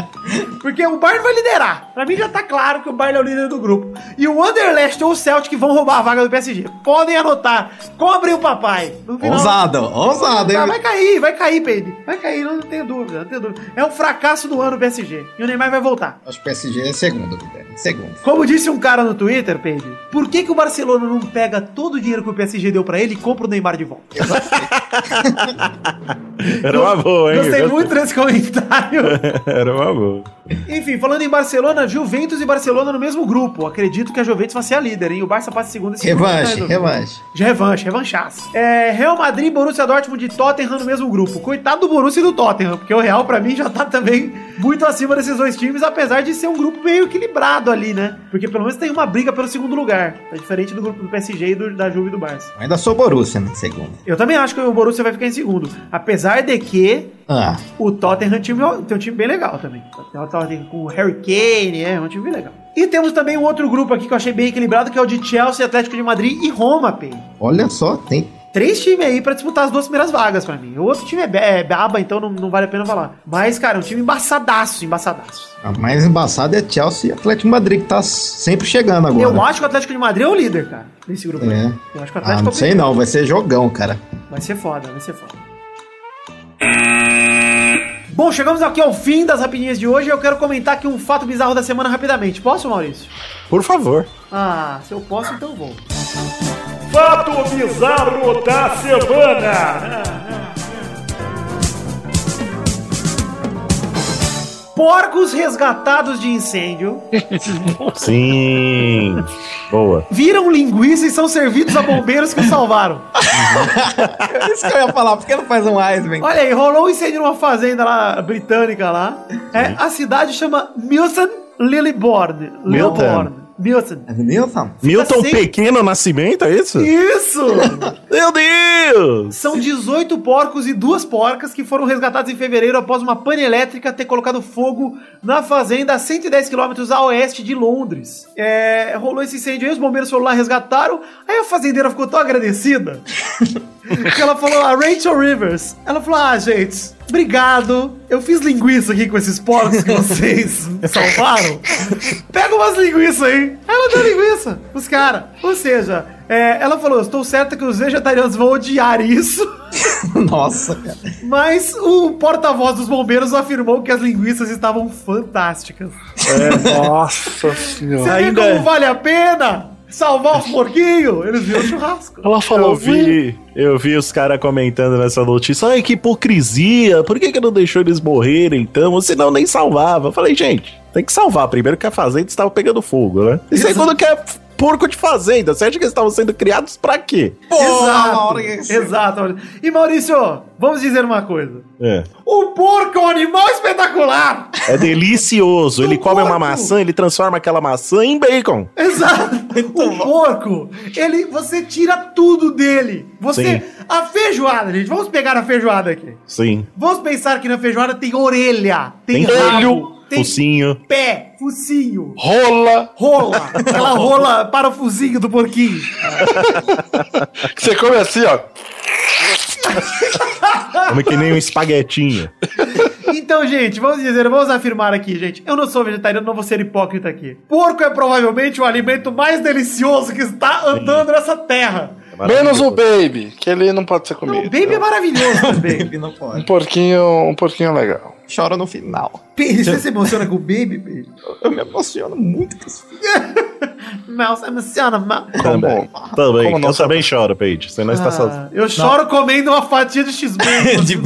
Porque o Bayern vai liderar. Pra mim já tá claro que o Bayern é o líder do grupo. E o Anderlecht ou o Celtic vão roubar a vaga do PSG. Podem anotar. Cobrem o papai. No final- Ousado, ousado, hein? Tá, vai cair, vai cair, Pedro. Vai cair, não, tenho dúvida, não tenho dúvida. É um fracasso do ano o PSG. E o Neymar vai voltar. Acho que o PSG é segundo, Guilherme. Segundo. Como disse um cara no Twitter, Pedro, por que, que o Barcelona não pega todo o dinheiro que o PSG deu pra ele e compra o Neymar de volta? Era uma boa, hein? Gostei Eu muito desse comentário. Era uma boa. Enfim, falando em Barcelona, Juventus e Barcelona no mesmo grupo. Acredito que a Juventus vai ser a líder, hein? O Barça passa segundo esse grupo, Revanche, né, revanche. De revanche, revanchaço. É, Real Madrid, Borussia Dortmund e Tottenham no mesmo grupo. Coitado do Borussia e do Tottenham, porque o Real, pra mim, já tá também muito acima desses dois times, apesar de ser um grupo meio equilibrado ali, né? Porque pelo menos tem uma briga pelo segundo lugar. É diferente do grupo do PSG e do- da Juve e do Barça. Ainda sou Borussia, né? Segundo. Eu também acho que o Borussia vai ficar em segundo. Apesar de que Ah, o Tottenham time- tem um time bem legal também. Tem o Tottenham com o Harry Kane, é um time bem legal. E temos também um outro grupo aqui que eu achei bem equilibrado, que é o de Chelsea, Atlético de Madrid e Roma, P. olha só, tem. Três times aí pra disputar as duas primeiras vagas pra mim. O outro time é, é baba, então não, não vale a pena falar. Mas, cara, é um time embaçadaço, embaçadaço. A mais embaçada é Chelsea e Atlético de Madrid, que tá sempre chegando agora. Eu acho que o Atlético de Madrid é o líder, cara, desse grupo. aí. É. Eu acho que o Ah, Atlético não é o sei não, vai ser jogão, cara. Vai ser foda, vai ser foda. Bom, chegamos aqui ao fim das rapidinhas de hoje. Eu quero comentar aqui um fato bizarro da semana rapidamente. Posso, Maurício? Por favor. Ah, se eu posso, então vou. Fato bizarro da semana. Porcos resgatados de incêndio Sim. Boa. viram linguiça e são servidos a bombeiros que os salvaram. Isso que eu ia falar, por que não faz um Iceman? Olha aí, rolou um incêndio numa fazenda lá, britânica lá. É, a cidade chama Milton Lilliborn. Milton. Lilliborn. Milton. Nilson? Milton sem- Pequeno Nascimento, é isso? Isso! Meu Deus! São 18 porcos e duas porcas que foram resgatados em fevereiro após uma pane elétrica ter colocado fogo na fazenda a 110 quilômetros a oeste de Londres. É, rolou esse incêndio aí, os bombeiros foram lá resgataram. Aí a fazendeira ficou tão agradecida que ela falou, a Rachel Rivers, ela falou: Ah, gente, obrigado. Eu fiz linguiça aqui com esses porcos que vocês salvaram. Pega umas linguiças aí. Ela deu linguiça pros caras. Ou seja, é, ela falou: Estou certa que os vegetarianos vão odiar isso. Nossa, cara. Mas o porta-voz dos bombeiros afirmou que as linguiças estavam fantásticas. Nossa Você senhora. vê Ainda- como vale a pena salvar os porquinhos? Eles viram churrasco. Ela falou, Eu vi, eu vi os caras comentando nessa notícia. Ai, que hipocrisia! Por que, que não deixou eles morrerem então? Senão nem salvava. Eu falei, gente, tem que salvar. Primeiro que a fazenda estava pegando fogo, né? E segundo que é porco de fazenda. Você acha que eles estavam sendo criados pra quê? Pô, exato, que... exato. Maurício. E Maurício, vamos dizer uma coisa. É. O porco é um animal espetacular! É delicioso. Ele O come uma porco. maçã, ele transforma aquela maçã em bacon. Exato. o porco, ele, você tira tudo dele. Você, Sim. a feijoada, gente. Vamos pegar a feijoada aqui. Sim. Vamos pensar que na feijoada tem orelha, tem, Tem rabo, olho, tem Focinho. pé, focinho, rola, rola, aquela rola para o focinho do porquinho. você come assim, ó. Come que nem um espaguetinho. Então, gente, vamos dizer, vamos afirmar aqui, gente. Eu não sou vegetariano, não vou ser hipócrita aqui. Porco é provavelmente o alimento mais delicioso que está andando nessa terra. Menos o baby, que ele não pode ser Não, o comido. baby é maravilhoso também. Ele não Um pode. porquinho, um porquinho legal. Chora no final. Baby, Você se emociona com o baby, baby? Eu me emociono muito com isso. Não, você emociona, mal. Também. Como? Também. Como não eu também choro, Paige. Você não está sozinho. Ah, eu choro comendo uma fatia de x-bacon. De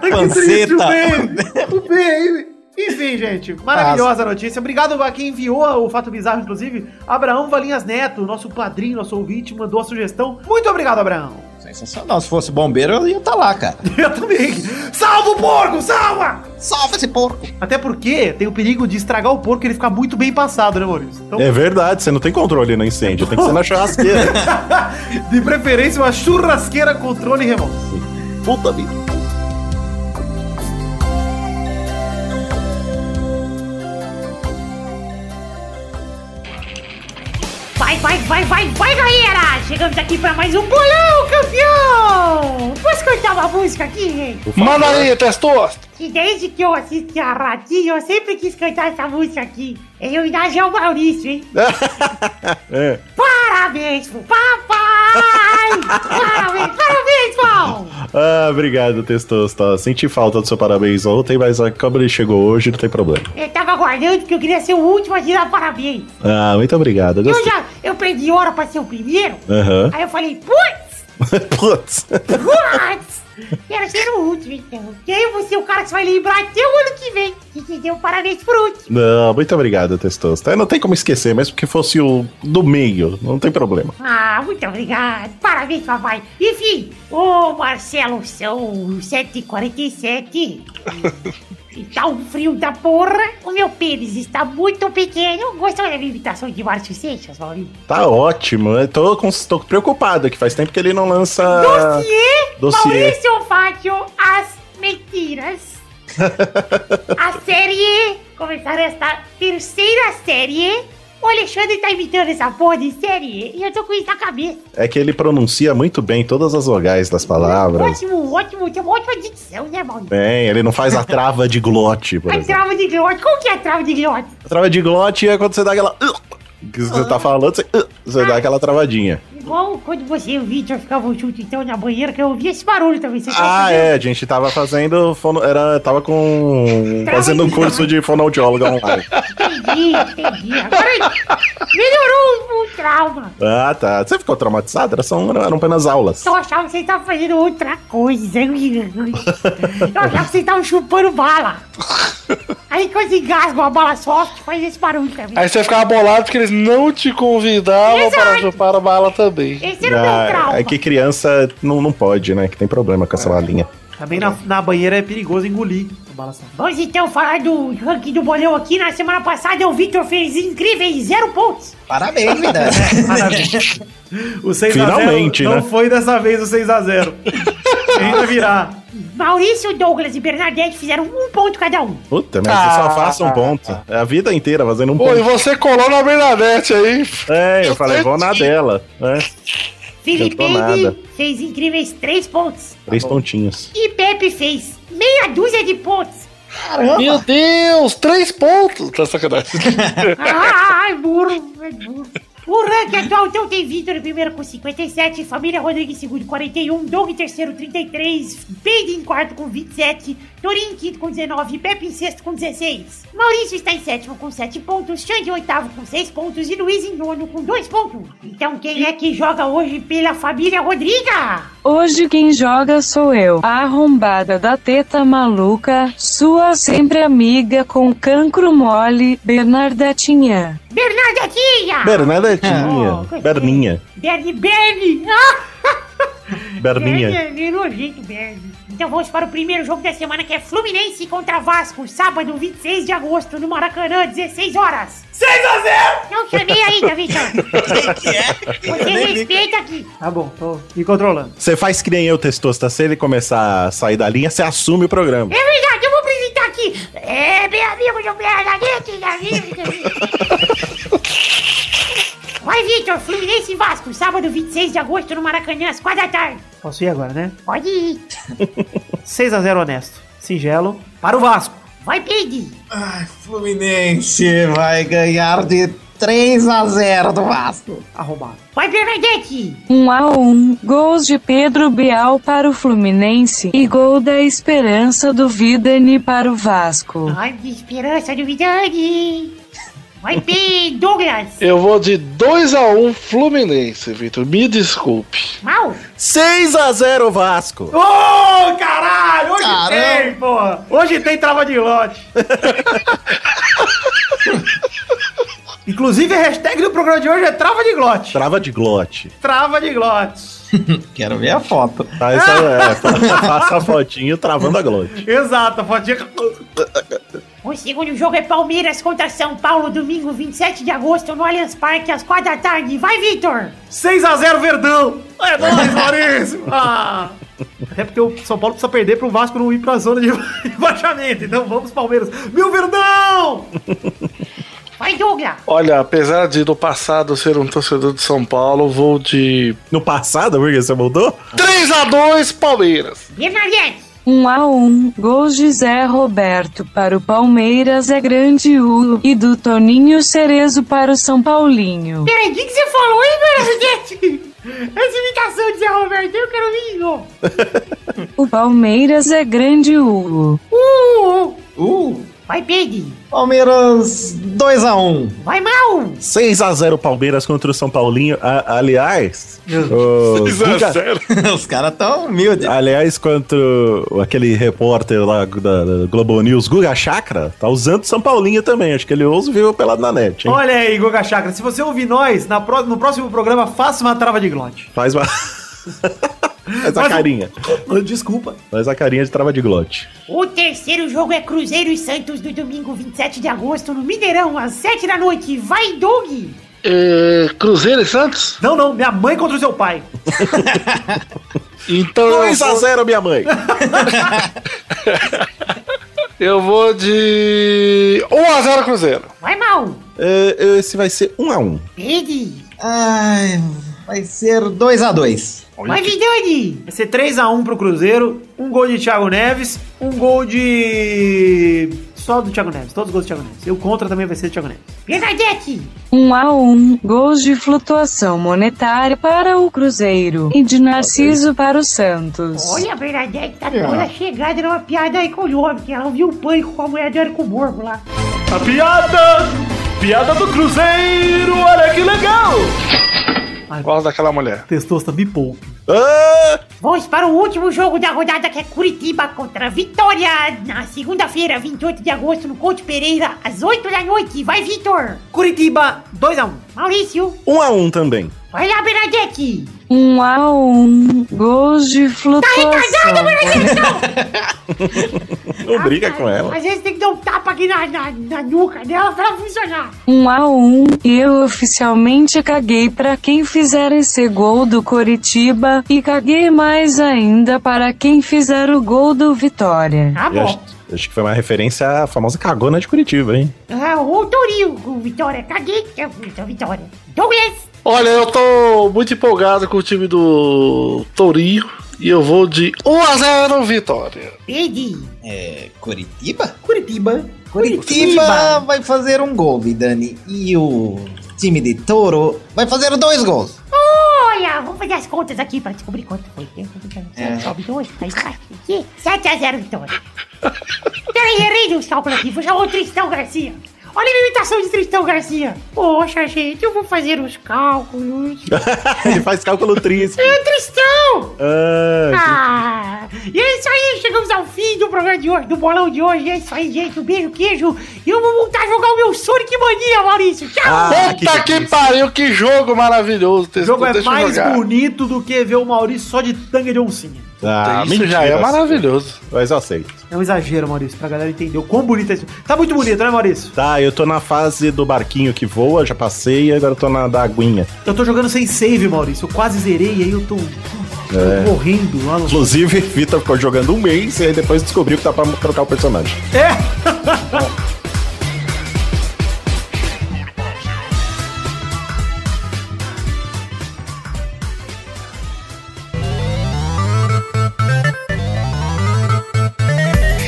Ai, que triste, o panceta. baby. O baby. Enfim, gente, maravilhosa notícia. Obrigado a quem enviou o fato bizarro, inclusive. Abraão Valinhas Neto, nosso padrinho, nosso ouvinte, mandou a sugestão. Muito obrigado, Abraão. Sensacional. Se fosse bombeiro, eu ia estar lá, cara. Eu também. Salva o porco, salva! Salva esse porco. Até porque tem o perigo de estragar o porco e ele ficar muito bem passado, né, Maurício? Então, É verdade, você não tem controle no incêndio, tem que ser na churrasqueira. de preferência, uma churrasqueira controle remoto. Puta vida. Vai, vai, vai, vai, vai, galera! Chegamos aqui pra mais um bolão, campeão! Posso cantar uma música aqui, gente? Manda aí, testosta. Que desde que eu assisti a Ratinho, eu sempre quis cantar essa música aqui. Em homenagem ao Maurício, hein? É. Parabéns pro papai! parabéns, parabéns! Ah, obrigado, Testosta. Senti falta do seu parabéns ontem, mas como ele chegou hoje, não tem problema. Eu tava aguardando porque eu queria ser o último a tirar parabéns. Ah, muito obrigado. Eu Eu já, eu perdi hora pra ser o primeiro. Aham. Aí eu falei, putz! Putz. Putz! Quero ser o último, então. E aí vou ser o cara que você vai lembrar até o ano que vem. Que te deu parabéns por último. Não, muito obrigado, Testosta. Não tem como esquecer, mesmo que fosse o do meio, não tem problema. Ah, muito obrigado. Parabéns, papai. Enfim, ô Marcelo, são 7h47. E tá um frio da porra. O meu pênis está muito pequeno. Gostou da minha imitação de Márcio Seixas? Tá ótimo. Eu tô, com- tô preocupado, que faz tempo que ele não lança. Dossiê, dossiê. Maurício Fátio, as mentiras. a série, começar esta terceira série. O Alexandre tá imitando essa porra de série e eu tô com isso na cabeça. É que ele pronuncia muito bem todas as vogais das palavras. Ótimo, ótimo, tem uma ótima dicção, né, Maurício? Bem, ele não faz a trava de glote, por A exemplo. trava de glote, como que é a trava de glote? A trava de glote é quando você dá aquela. uh, que você tá falando, você, uh, você dá aquela travadinha. Igual quando você e o Victor ficavam juntos então na banheira, que eu ouvia esse barulho também. Você Ah, é, a gente tava fazendo. Fono, era, tava com. fazendo um curso de fonoaudióloga online. Entendi, entendi. Agora melhorou o, trauma. Ah, tá. Você ficou traumatizado? Era só, eram apenas aulas. Eu achava que você tava fazendo outra coisa. Eu achava que você tava chupando bala. Aí quando engasga uma bala soft, faz esse barulho também. Aí você ficava bolado porque eles não te convidavam Exato. para chupar a bala também. Esse era o meu trauma. Ah, é que criança não, não pode, né? Que tem problema com essa balinha. Também na, na banheira é perigoso engolir a. Vamos então falar do ranking do bolão aqui. Na semana passada o Victor fez incríveis zero pontos. Parabéns, Vidani. Maravilha. O 6x0 Finalmente, não né? foi dessa vez o 6x0. Ainda virá. Maurício, Douglas e Bernadette fizeram um ponto cada um. Puta, mas eu só faço um ponto. É a vida inteira fazendo um Pô, e ponto. você colou na Bernadette aí. É, eu falei, vou na dela. né? Felipe fez incríveis três pontos. Três pontinhos. E Pepe fez meia dúzia de pontos. Meu Deus, três pontos. Tá sacanagem. Ai, burro, é burro. O ranking atual então tem Vitor em primeiro com 57, Família Rodrigues em segundo com 41, Doug em terceiro 33, Peide em quarto com 27, Torinho em quinto com 19, Pepe em sexto com 16. Maurício está em sétimo com 7 pontos, Xande em oitavo com 6 pontos e Luiz em nono com 2 pontos. Então quem é que joga hoje pela Família Rodriga? Hoje quem joga sou eu, a arrombada da teta maluca, sua sempre amiga com cancro mole, Bernardetinha. Bernardetinha! Bernadetinha. Oh, Berninha. Bernie, Bernie! Berninha. Bernie, nojento, Bernie. Então vamos para o primeiro jogo da semana que é Fluminense contra Vasco, sábado 26 de agosto, no Maracanã, 16 horas. 6x0! Não chamei ainda, Victor. Você respeita aqui. Tá bom, tô me controlando. Você faz que nem eu, Testosta. Se ele começar a sair da linha, você assume o programa. É verdade, eu vou apresentar aqui. É, meu amigo do Bernadette, Vai, Victor, Fluminense e Vasco, sábado 26 de agosto, no Maracanã, às 4 da tarde. Posso ir agora, né? Pode ir. 6x0 honesto. Singelo. Para o Vasco. Vai, Peide. Fluminense vai ganhar de 3 a 0 do Vasco. Arrombado. Vai, Bernadette. 1 a 1 gols de Pedro Bial para o Fluminense e gol da esperança do Vidani para o Vasco. Ai, que esperança do Vidani. Vai, P. Douglas. Eu vou de 2x1 Fluminense, Vitor. Me desculpe. Mal. 6x0 Vasco. Ô, caralho! Hoje Caramba. tem, porra! Hoje tem trava de lote. Inclusive, a hashtag do programa de hoje é trava de glote. Trava de glote. Trava de glote. Quero ver a foto. Tá, essa, é, faça a fotinho travando a glote. Exato, a fotinha. O segundo jogo é Palmeiras contra São Paulo, domingo 27 de agosto, no Allianz Parque, às 4 da tarde. Vai, Victor. 6x0 Verdão. É nóis, Maurício. Ah. Até porque o São Paulo precisa perder pro Vasco não ir pra zona de rebaixamento. Então vamos, Palmeiras. Meu Verdão! Vai, Douglas. Olha, apesar de no passado ser um torcedor de São Paulo, vou de No passado, porque você mudou? 3x2 Palmeiras. Bernadette. 1 a 1 gols de Zé Roberto para o Palmeiras é grande U e do Toninho Cerezo para o São Paulinho. Peraí, o que, que você falou, hein, Bernadette? Essa imitação de Zé Roberto, eu quero ouvir de novo. O Palmeiras é grande U. Uh, Uh, vai, Peggy. Palmeiras 2 a 1 Vai, Mal. 6x0 Palmeiras contra o São Paulinho. A- aliás, o Guga- 6x0. Os caras tão humildes. aliás, contra aquele repórter lá da, da Globo News, Guga Chakra, tá usando São Paulinho também. Acho que ele usa e viu pelado na net, hein? Olha aí, Goga Chakra. Se você ouvir nós, na pró- no próximo programa, faça uma trava de glote. Faz uma. Faz a Mas- carinha. Desculpa. Faz a carinha de trava de glote. O terceiro jogo é Cruzeiro e Santos, do domingo 27 de agosto, no Mineirão, às 7 da noite. Vai, Doug. É, Cruzeiro e Santos? Não, não, minha mãe contra o seu pai. Então eu vou, 2x0, minha mãe. eu vou de 1x0 Cruzeiro. Vai, Mal. É, Esse vai ser 1x1. Peggy. Ai, vai ser 2 a 2 Vai, Vidani. Vai ser 3x1 pro Cruzeiro, um gol de Thiago Neves, um gol de Só do Thiago Neves, todos os gols do Thiago Neves. E o contra também vai ser do Thiago Neves. Bernadette! 1 a 1 gols de flutuação monetária para o Cruzeiro e de Narciso para o Santos. Olha, a Bernadette tá toda chegada numa piada econômica. Ela ouviu o pânico com a mulher do Érico Borgo lá. A piada! Piada do Cruzeiro, olha que legal! Gosto daquela mulher. Testosta me poupe. Ah, Vamos para o último jogo da rodada que é Curitiba contra Vitória na segunda-feira, 28 de agosto, no Conte Pereira, às 8 da noite. Vai, Vitor! Curitiba, 2x1. Maurício, um a um também. vai lá, Bernadette! 1 a 1 gols de flutuação. Não briga com ela. Às vezes tem que dar um tapa aqui na, na, na nuca dela pra ela funcionar. 1 a 1 e eu oficialmente caguei pra quem fizer esse gol do E caguei mais ainda para quem fizer o gol do Vitória. Tá bom. acho que foi uma referência à famosa cagona de Curitiba, hein? Ah, o Torinho Vitória. Caguei a Vitória. Douglas! Olha, eu tô muito empolgado com o time do Tourinho. E eu vou de 1x0 vitória. Pede! É, Curitiba? Curitiba. Curitiba vai fazer um gol, Vidani. E o time de Touro vai fazer dois gols. Olha, vamos fazer as contas aqui pra descobrir quanto foi. É. Sobe dois, aí vai. Aqui, 7x0 Vitória. Peraí, errei os cálculos aqui. Vou chamar o Tristão Garcia. Olha a imitação de Tristão Garcia. Poxa, gente, eu vou fazer os cálculos. Ele faz cálculo triste. É Tristão! Ah, Ah, e é isso aí, chegamos ao fim do programa de hoje, do bolão de hoje. É isso aí, gente. Um beijo, queijo. E eu vou voltar a jogar o meu Sonic Mania, Maurício. Tchau! Ah, que Puta que, delícia. pariu, que jogo maravilhoso. O jogo é mais jogar. bonito do que ver o Maurício só de tanga de oncinha. Ah, Isso já é mentira, maravilhoso. Mas eu aceito. É um exagero, Maurício, pra galera entender o quão bonito é isso. Tá muito bonito, né, Maurício? Tá, eu tô na fase do barquinho que voa, já passei, e agora eu tô na da aguinha. Eu tô jogando sem save, Maurício. Eu quase zerei e aí eu tô, É. morrendo lá no. Inclusive, Vitor ficou jogando um mês e aí depois descobriu que dá pra trocar o personagem. É!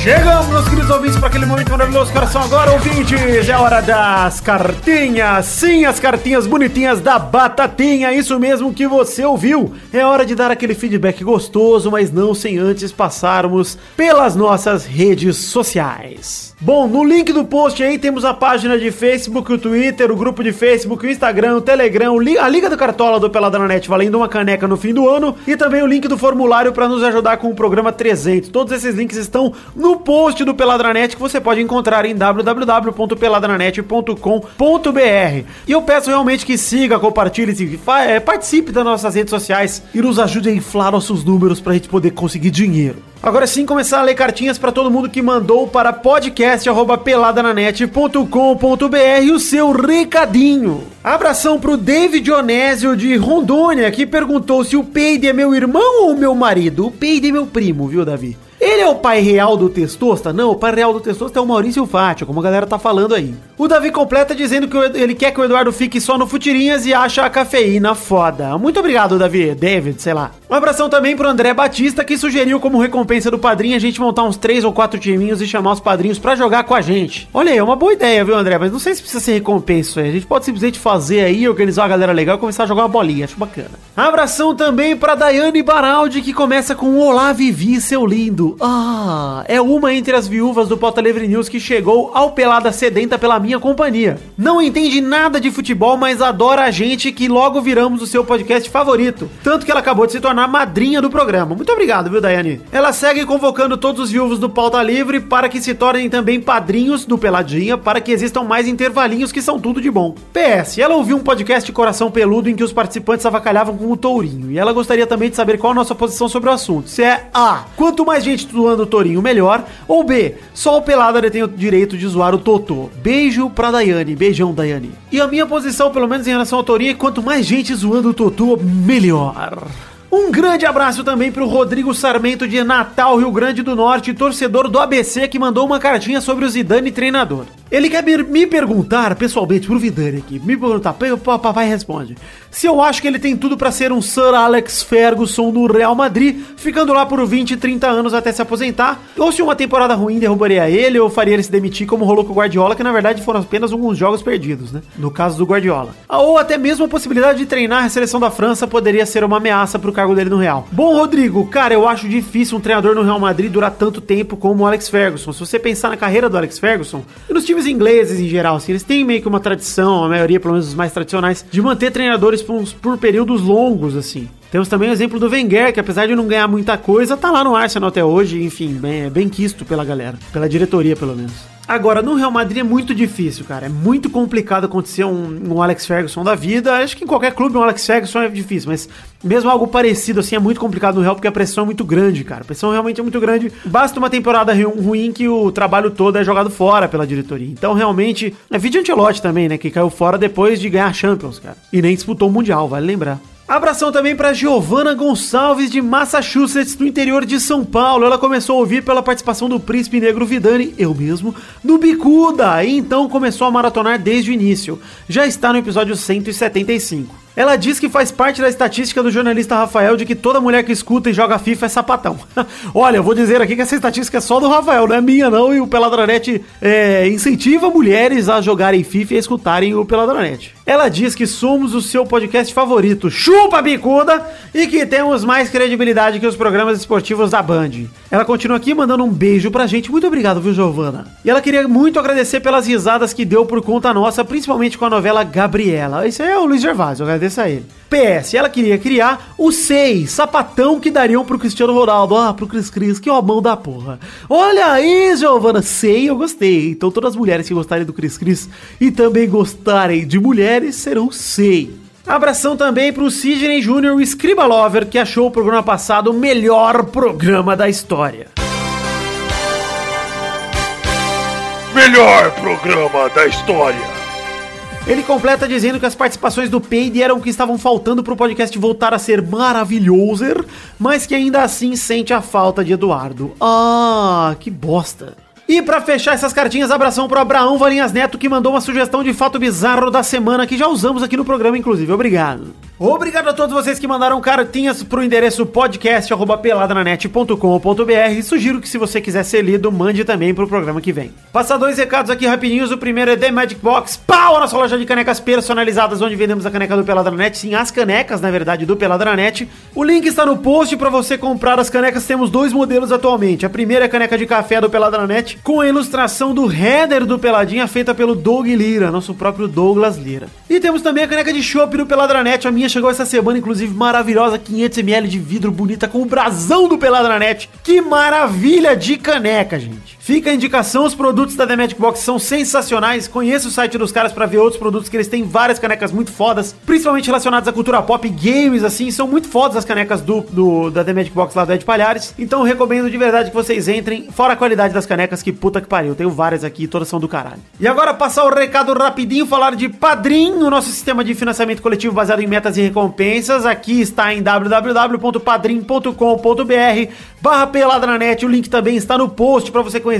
Chegamos, meus queridos ouvintes, para aquele momento maravilhoso. São agora, ouvintes? É hora das cartinhas. Sim, as cartinhas bonitinhas da Batatinha. Isso mesmo que você ouviu. É hora de dar aquele feedback gostoso, mas não sem antes passarmos pelas nossas redes sociais. Bom, no link do post aí temos a página de Facebook, o Twitter, o grupo de Facebook, o Instagram, o Telegram, a Liga do Cartola do Peladranet valendo uma caneca no fim do ano e também o link do formulário para nos ajudar com o programa 300. Todos esses links estão no post do Peladranet que você pode encontrar em www.peladranet.com.br. E eu peço realmente que siga, compartilhe, fa- é, participe das nossas redes sociais e nos ajude a inflar nossos números para a gente poder conseguir dinheiro. Agora sim, começar a ler cartinhas para todo mundo que mandou para podcast@peladananet.com.br o seu recadinho. Abração pro David Onésio de Rondônia, que perguntou se o Peide é meu irmão ou meu marido. O Peide é meu primo, viu, Davi? O pai real do Testosta? Não, o pai real do Testosta é o Maurício Fátio, como a galera tá falando aí. O Davi completa dizendo que ele quer que o Eduardo fique só no Futirinhas e acha a cafeína foda. Muito obrigado, Davi. David, sei lá. Um abração também pro André Batista, que sugeriu como recompensa do padrinho a gente montar uns três ou quatro timinhos e chamar os padrinhos pra jogar com a gente. Olha aí, é uma boa ideia, viu, André? Mas não sei se precisa ser recompensa aí. A gente pode simplesmente fazer aí, organizar uma galera legal e começar a jogar uma bolinha. Acho bacana. Abração também pra Daiane Baraldi, que começa com Olá, Vivi, seu lindo. Ah, é uma entre as viúvas do Pauta Livre News que chegou ao Pelada Sedenta pela minha companhia. Não entende nada de futebol, mas adora a gente que logo viramos o seu podcast favorito. Tanto que ela acabou de se tornar madrinha do programa. Muito obrigado, viu, Daiane? Ela segue convocando todos os viúvos do Pauta Livre para que se tornem também padrinhos do Peladinha, para que existam mais intervalinhos que são tudo de bom. PS, ela ouviu um podcast coração peludo em que os participantes avacalhavam com o Tourinho, e ela gostaria também de saber qual a nossa posição sobre o assunto. Se é A, quanto mais gente zoando o Tourinho, melhor, ou B, só o Pelada detém o direito de zoar o Totô. Beijo pra Daiane, beijão, Daiane. E a minha posição, pelo menos em relação ao Tourinho, é quanto mais gente zoando o Totô, melhor. Um grande abraço também pro Rodrigo Sarmento de Natal, Rio Grande do Norte, torcedor do ABC, que mandou uma cartinha sobre o Zidane treinador. Ele quer me, perguntar, pessoalmente, pro Vidani aqui, me perguntar, pa- pa- papai responde, se eu acho que ele tem tudo pra ser um Sir Alex Ferguson no Real Madrid, ficando lá por 20, 30 anos até se aposentar, ou se uma temporada ruim derrubaria ele, ou faria ele se demitir como rolou com o Guardiola, que na verdade foram apenas alguns jogos perdidos, né? No caso do Guardiola. Ou até mesmo a possibilidade de treinar a seleção da França poderia ser uma ameaça pro cargo dele no Real. Bom, Rodrigo, cara, eu acho difícil um treinador no Real Madrid durar tanto tempo como o Alex Ferguson. Se você pensar na carreira do Alex Ferguson, e nos times ingleses em geral, assim, eles têm meio que uma tradição, a maioria, pelo menos os mais tradicionais, de manter treinadores por, uns- por períodos longos, assim. Temos também o exemplo do Wenger, que apesar de não ganhar muita coisa, tá lá no Arsenal até hoje, enfim, bem, é bem quisto pela galera, pela diretoria pelo menos. Agora, no Real Madrid é muito difícil, cara. É muito complicado acontecer um, um Alex Ferguson da vida. Acho que em qualquer clube um Alex Ferguson é difícil, mas mesmo algo parecido assim é muito complicado no Real porque a pressão é muito grande, cara. A pressão realmente é muito grande. Basta uma temporada ru- ruim que o trabalho todo é jogado fora pela diretoria. Então, realmente, é vídeo Ancelotti também, né, que caiu fora depois de ganhar a Champions, cara. E nem disputou o Mundial, vale lembrar. Abração também para Giovana Gonçalves de Massachusetts, do interior de São Paulo. Ela começou a ouvir pela participação do Príncipe Negro Vidani, eu mesmo, no Bicuda, e então começou a maratonar desde o início. Já está no episódio 175. Ela diz que faz parte da estatística do jornalista Rafael de que toda mulher que escuta e joga FIFA é sapatão. Olha, eu vou dizer aqui que essa estatística é só do Rafael, não é minha não, e o Peladranet é, incentiva mulheres a jogarem FIFA e a escutarem o Peladranet. Ela diz que somos o seu podcast favorito, chupa bicuda, e que temos mais credibilidade que os programas esportivos da Band. Ela continua aqui mandando um beijo pra gente, muito obrigado, viu, Giovana? E ela queria muito agradecer pelas risadas que deu por conta nossa, principalmente com a novela Gabriela. Isso aí é o Luiz Gervásio, eu agradeço a ele. PS, ela queria criar o 6, sapatão que dariam pro Cristiano Ronaldo. Ah, pro Cris Cris, que mão da porra. Olha aí, Giovana, sei, eu gostei. Então todas as mulheres que gostarem do Cris Cris e também gostarem de mulheres serão sei. Abração também pro Sidney Júnior, o Scriba Lover, que achou o programa passado o melhor programa da história. Melhor programa da história. Ele completa dizendo que as participações do Peide eram o que estavam faltando pro podcast voltar a ser maravilhoso, mas que ainda assim sente a falta de Eduardo. Ah, que bosta. E pra fechar essas cartinhas, abração pro Abraão Valinhas Neto, que mandou uma sugestão de fato bizarro da semana, que já usamos aqui no programa, inclusive. Obrigado. Obrigado a todos vocês que mandaram cartinhas pro endereço podcast.peladranet.com.br. Sugiro que se você quiser ser lido, mande também pro programa que vem. Passar dois recados aqui rapidinhos. O primeiro é The Magic Box, pau, a nossa loja de canecas personalizadas, onde vendemos a caneca do Peladranet. Sim, as canecas, na verdade, do Peladranet. O link está no post para você comprar as canecas. Temos dois modelos atualmente. A primeira é a caneca de café do Peladranet, com a ilustração do header do Peladinha, feita pelo Doug Lira, nosso próprio Douglas Lira. E temos também a caneca de chopp do Peladranet. A minha chegou essa semana, inclusive, maravilhosa, 500ml de vidro bonita, com o brasão do Peladranet. Que maravilha de caneca, gente. Fica a indicação, os produtos da The Magic Box são sensacionais. Conheça o site dos caras para ver outros produtos, que eles têm várias canecas muito fodas, principalmente relacionadas à cultura pop, games, assim, são muito fodas as canecas do, do da The Magic Box lá do Ed Palhares. Então recomendo de verdade que vocês entrem, fora a qualidade das canecas, que puta que pariu. Tenho várias aqui, todas são do caralho. E agora passar o recado rapidinho, falar de Padrim, o nosso sistema de financiamento coletivo baseado em metas e recompensas. Aqui está em www.padrim.com.br barra peladranet. O link também está no post para você conhecer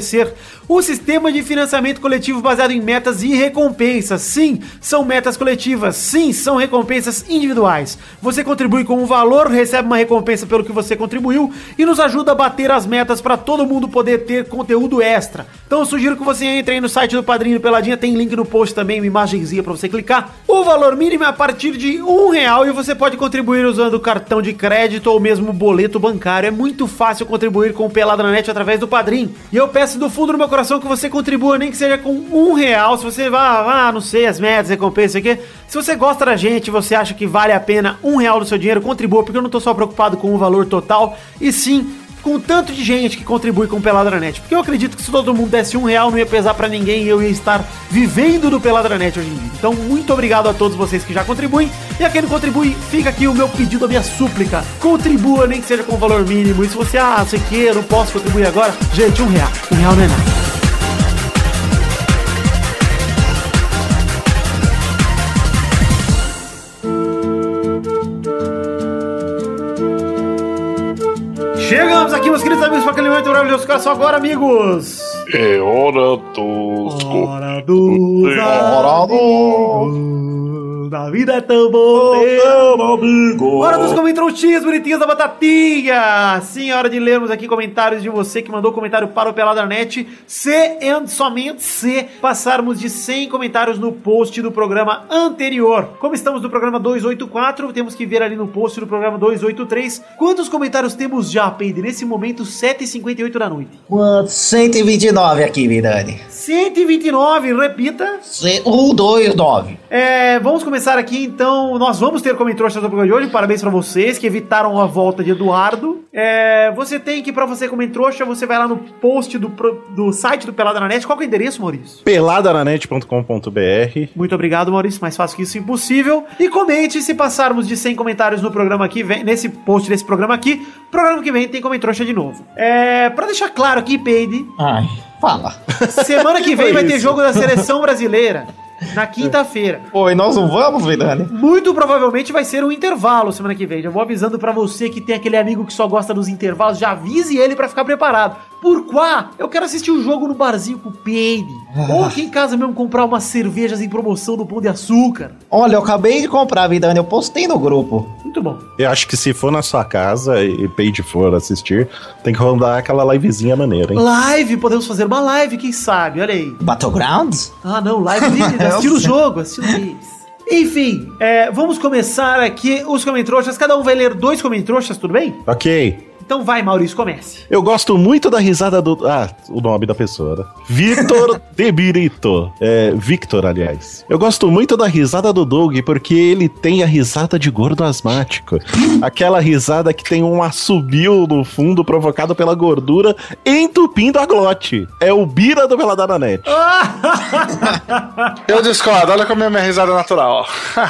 o sistema de financiamento coletivo baseado em metas e recompensas. Sim, são metas coletivas. Sim, são recompensas individuais. Você contribui com um valor, recebe uma recompensa pelo que você contribuiu e nos ajuda a bater as metas para todo mundo poder ter conteúdo extra. Então eu sugiro que você entre aí no site do Padrinho Peladinha, tem link no post também, uma imagenzinha para você clicar. O valor mínimo é a partir de um real e você pode contribuir usando cartão de crédito ou mesmo boleto bancário. É muito fácil contribuir com o Peladranet através do Padrim. E eu peço do fundo do meu coração que você contribua, nem que seja com um real. Se você vá, ah, não sei, as metas, recompensa aqui. Se você gosta da gente, você acha que vale a pena um real do seu dinheiro, contribua, porque eu não tô só preocupado com o valor total, e sim com o tanto de gente que contribui com o Peladranet. Porque eu acredito que se todo mundo desse um real, não ia pesar pra ninguém e eu ia estar vivendo do Peladranet hoje em dia. Então, muito obrigado a todos vocês que já contribuem. E a quem não contribui, fica aqui o meu pedido, a minha súplica. Contribua, nem que seja com valor mínimo. E se você, ah, sei que, não posso contribuir agora, gente, um real. Um real não é nada. Aqui, meus queridos amigos, para aquele momento maravilhoso. Cara, só agora, amigos. É hora dos. Hora dos Hora amigos. A vida é tão boa. Hora dos comentários bonitinhos da batatinha. Sim, é hora de lermos aqui comentários de você que mandou comentário para o Peladranet. Se e somente se passarmos de 100 comentários no post do programa anterior. Como estamos no programa 284, temos que ver ali no post do programa 283 quantos comentários temos já, Peide. Nesse momento, 7h58 da noite. Quanto? 129 aqui, Vidani. 129, repita. 129. É, vamos começar aqui então. Nós vamos ter comentários no programa de hoje. Parabéns pra vocês que evitaram a volta de Eduardo. É, você tem que, pra você comentário, você vai lá no post do, do site do Pelada na Net. Qual que é o endereço, Maurício? peladananet.com.br Muito obrigado, Maurício. Mais fácil que isso, impossível. E comente se passarmos de 100 comentários no programa que vem, nesse post desse programa aqui. Programa que vem tem comentário de novo. É, pra deixar claro aqui, Peide, Ai, fala. semana que vem foi vai ter isso? jogo da seleção brasileira. Na quinta-feira. Oi, nós não vamos, Vidani? Muito provavelmente vai ser um intervalo semana que vem. Já vou avisando pra você que tem aquele amigo que só gosta dos intervalos, já avise ele pra ficar preparado. Por quá? Eu quero assistir o jogo no barzinho com o Peide. Ou aqui em casa mesmo comprar umas cervejas em promoção do Pão de Açúcar. Olha, eu acabei de comprar, Vidani. Eu postei no grupo. Muito bom. Eu acho que se for na sua casa e Paige for assistir, tem que rodar aquela livezinha maneira, hein? Live, podemos fazer uma live, quem sabe? Olha aí. Battlegrounds? Ah, não, live de assistir o jogo, assistir o games. Enfim, é, vamos começar aqui os comentroxas. Cada um vai ler dois comentroxas, tudo bem? Ok. Então vai, Maurício, comece. Eu gosto muito da risada do. Ah, o nome da pessoa, né? Victor De Birito. É, Victor, aliás. Eu gosto muito da risada do Doug porque ele tem a risada de gordo asmático. Aquela risada que tem um assobio no fundo provocado pela gordura entupindo a glote. É o Bira do Peladada Net. Eu discordo, olha como é a minha risada natural, ó.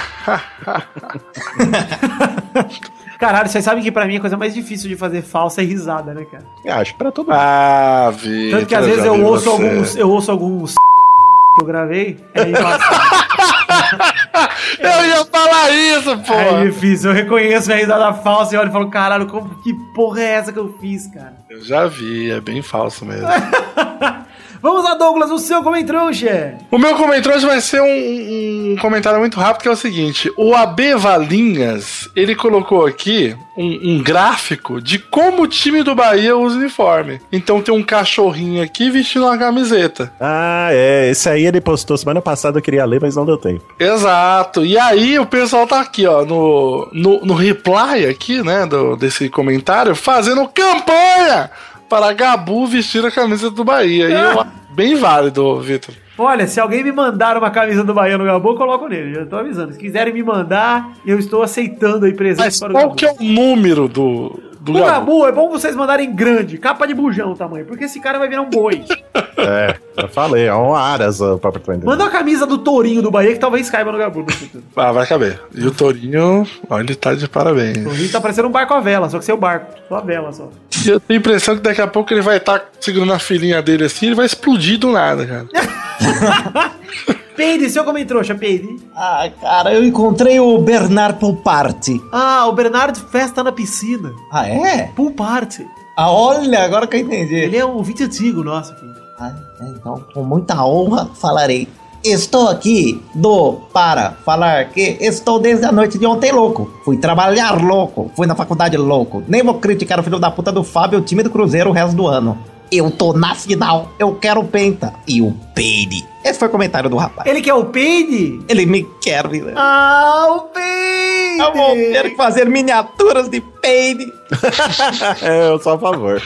Caralho, vocês sabem que pra mim a coisa mais difícil de fazer falsa é risada, né, cara? Eu acho pra todo mundo. Ah, vi. Tanto que às vezes eu ouço alguns, eu ouço alguns que eu gravei, é. Eu ia falar isso, pô. É difícil, eu reconheço minha risada falsa e olho e falo, caralho, como, que porra é essa que eu fiz, cara? Eu já vi, é bem falso mesmo. Vamos lá, Douglas, o seu comentrouxa. O meu comentário hoje vai ser um, um comentário muito rápido, que é o seguinte. O AB Valinhas, ele colocou aqui um, um gráfico de como o time do Bahia usa uniforme. Então tem um cachorrinho aqui vestindo uma camiseta. Ah, é. Esse aí ele postou semana passada, eu queria ler, mas não deu tempo. Exato. E aí o pessoal tá aqui, ó, no, no, no reply aqui, né, do, desse comentário, fazendo campanha para Gabu vestir a camisa do Bahia. E eu acho bem válido, Vitor. Olha, se alguém me mandar uma camisa do Bahia no Gabu, eu coloco nele. Já tô avisando. Se quiserem me mandar, eu estou aceitando aí presente Mas para o qual Gabu. que é o número do, do O Gabu? Gabu é bom vocês mandarem grande, capa de bujão o tamanho, porque esse cara vai virar um boi. É, eu falei, é um aras o próprio Twitter. Manda uma camisa do tourinho do Bahia que talvez caiba no Gabu no. Ah, vai caber. E o Torinho, ó, ele tá de O parabéns. tourinho tá parecendo um barco a vela, só que seu barco, só a vela só. E eu tenho a impressão que daqui a pouco ele vai estar segurando a filhinha dele assim, ele vai explodir do nada, cara. Peide, seu comentrouxa, Peide. Ah, cara, eu encontrei o Bernard Pulparte. Ah, o Bernardo festa na piscina. Ah, é? Pool party. Ah, olha, agora que eu entendi. Ele é um ouvinte antigo nosso aqui. Ah, é, então, com muita honra, falarei. Estou aqui do para falar que estou desde a noite de ontem louco. Fui trabalhar louco, fui na faculdade louco. Nem vou criticar o filho da puta do Fábio e o time do Cruzeiro o resto do ano. Eu tô na final, eu quero o Penta e o Peide. Esse foi o comentário do rapaz. Ele quer o Peide? Ele me quer, vida. Ah, o Peide! Eu vou ter que fazer miniaturas de Peide. é, eu sou a favor.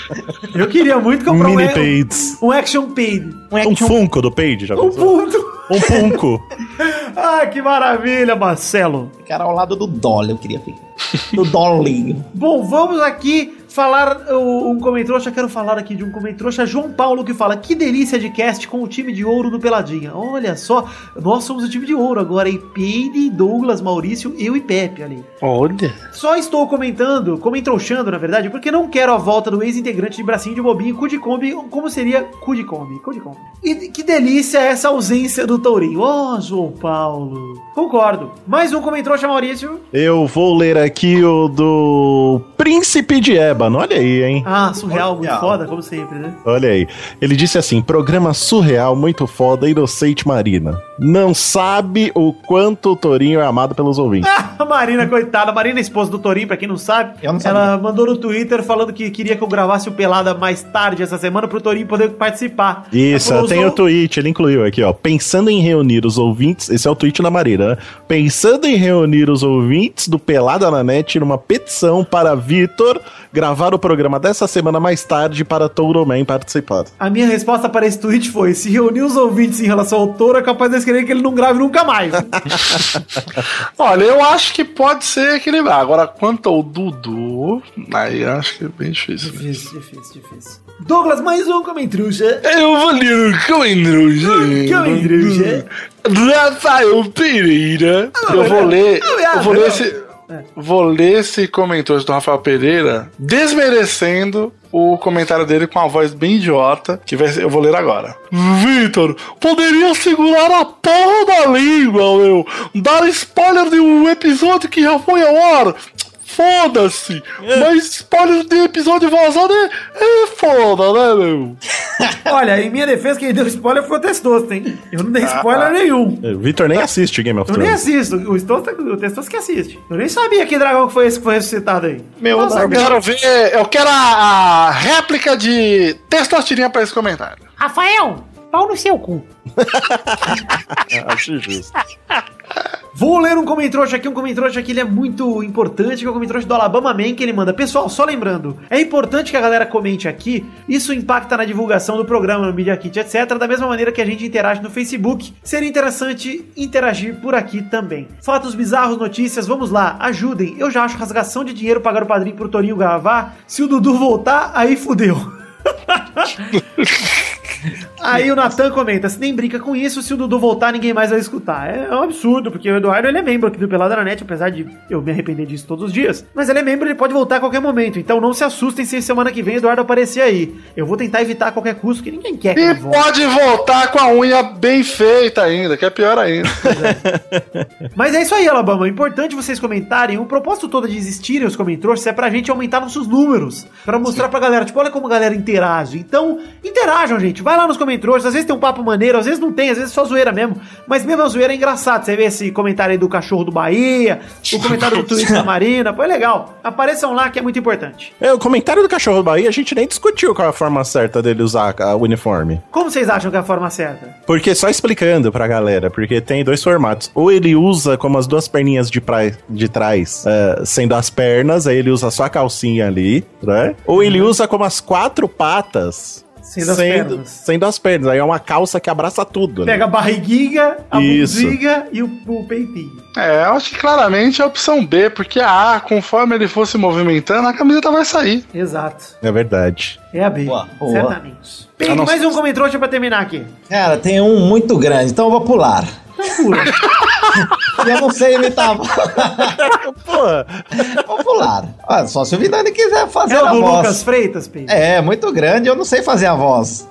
Eu queria muito comprar Mini um, Paids. um Action Peide. Um Funko do Page, já Um pensou? Um Funko. Ah, que maravilha, Marcelo. Cara, ao lado do Dolly eu queria ficar. Do Dollinho. Bom, vamos aqui falar um comentrouxa. Quero falar aqui de um comentrouxa, João Paulo, que fala: Que delícia de cast com o time de ouro do Peladinha. Olha só, nós somos o time de ouro agora. E Peide, Douglas, Maurício, eu e Pepe ali. Olha. Só estou comentando, comentrouxando na verdade, porque não quero a volta do ex-integrante de bracinho de bobinho, cu de Kombi, como seria cu de Kombi, cu de. E que delícia essa ausência do Tourinho. Ó, João Paulo. Concordo. Mais um comentrouxa, Maurício. Eu vou ler aqui o do Príncipe de Ébano. Olha aí, hein? Ah, surreal, muito Surreal. foda, como sempre, né? Olha aí. Ele disse assim: programa surreal, muito foda, inocente Marina. Não sabe o quanto o Torinho é amado pelos ouvintes. A Marina, coitada. Marina é esposa do Torinho, pra quem não sabe. Eu não ela mandou no Twitter falando que queria que eu gravasse o Pelada mais tarde essa semana pro Torinho poder participar. Isso, falou, tem o "Sou- tweet, ele incluiu aqui, ó. Pensando em reunir os ouvintes. Esse é o tweet da Marina, né? Pensando em reunir os ouvintes do Pelada na Net numa petição para Vitor gravar o programa dessa semana mais tarde para Touro Man participar. A minha resposta para esse tweet foi: se reunir os ouvintes em relação ao touro, é capaz de querer que ele não grave nunca mais. Olha, eu acho que pode ser equilibrar. Agora, quanto ao Dudu, aí eu acho que é bem difícil. difícil, difícil, difícil. Douglas, mais um comentruxa. Eu vou ler o Coendruja. Coendruja. Rafael Pereira. Eu vou ler. Eu vou ler esse. Vou ler esse comentário do Rafael Pereira desmerecendo o comentário dele com a voz bem idiota, que vai eu vou ler agora. Vitor, poderia segurar a porra da língua, meu. Dar spoiler de um episódio que já foi ao ar. Foda-se! Mas spoiler de episódio vazado é, é foda, né, meu? Olha, em minha defesa, quem deu spoiler foi o Testosto, hein? Eu não dei spoiler nenhum. O Vitor nem assiste Game of Eu nem Thrones. assisto. O, Testosto, o Testosto que assiste. Eu nem sabia que dragão que foi esse que foi ressuscitado aí. Meu Eu quero ver. Eu quero a, a réplica de Testostirinha pra esse comentário. Rafael, pau no seu cu. Acho justo. Vou ler um comentrouxa aqui, um comentrouxa que ele é muito importante, que é o comentrouxa do Alabama Man, que ele manda. Pessoal, só lembrando, é importante que a galera comente aqui, isso impacta na divulgação do programa, no Media Kit, etc, da mesma maneira que a gente interage no Facebook. Seria interessante interagir por aqui também. Fatos bizarros, notícias, vamos lá, ajudem. Eu já acho rasgação de dinheiro pagar o padrinho pro Torinho gravar. Se o Dudu voltar, aí fudeu. Aí o Natan comenta: se nem brinca com isso, se o Dudu voltar, ninguém mais vai escutar. É um absurdo, porque o Eduardo ele é membro aqui do Pelada na Net, apesar de eu me arrepender disso todos os dias. Mas ele é membro, ele pode voltar a qualquer momento. Então não se assustem se semana que vem o Eduardo aparecer aí. Eu vou tentar evitar a qualquer custo, que ninguém quer que E pode voltar com a unha bem feita ainda, que é pior ainda. Mas é isso aí, Alabama. É importante vocês comentarem. O propósito todo de existirem os comentários é pra gente aumentar nossos números. Pra mostrar pra galera, tipo, olha como a galera interage. Então, interajam, gente. Vai lá nos comentários. Às vezes tem um papo maneiro, às vezes não tem, às vezes é só zoeira mesmo. Mas mesmo a zoeira é engraçado. Você vê esse comentário aí do cachorro do Bahia, o comentário do Twitter da Marina. Pô, é legal. Apareçam lá que é muito importante. É, o comentário do cachorro do Bahia, a gente nem discutiu qual é a forma certa dele usar o uniforme. Como vocês acham que é a forma certa? Porque só explicando pra galera, porque tem dois formatos. Ou ele usa como as duas perninhas de, pra, de trás, é, sendo as pernas, aí ele usa só a calcinha ali, né? Ou ele usa como as quatro patas. Sendo as pernas. sendo as pernas. Aí é uma calça que abraça tudo. né? Pega a barriguinha, a Isso. buziga e o, o peitinho. É, eu acho que claramente é a opção B, porque a A, conforme ele fosse movimentando, a camiseta vai sair. Exato. É verdade. É a B. Boa, boa. Certamente. Ah, não mais um comentário pra terminar aqui. Cara, tem um muito grande, então eu vou pular. eu não sei imitar. Pô, vou pular. Olha, só se o Vidani quiser fazer É o a do voz. Lucas Freitas, Peide. É, muito grande, eu não sei fazer a voz.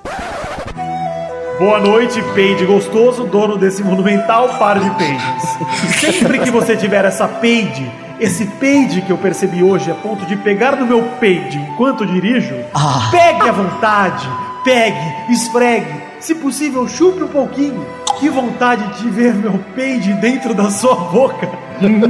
Boa noite, Peide gostoso, dono desse monumental par de peides. Sempre que você tiver essa peide, esse peide que eu percebi hoje a ponto de pegar no meu peide enquanto dirijo, Ah. pegue à vontade, pegue, esfregue, se possível chupe um pouquinho. Que vontade de ver meu peide dentro da sua boca.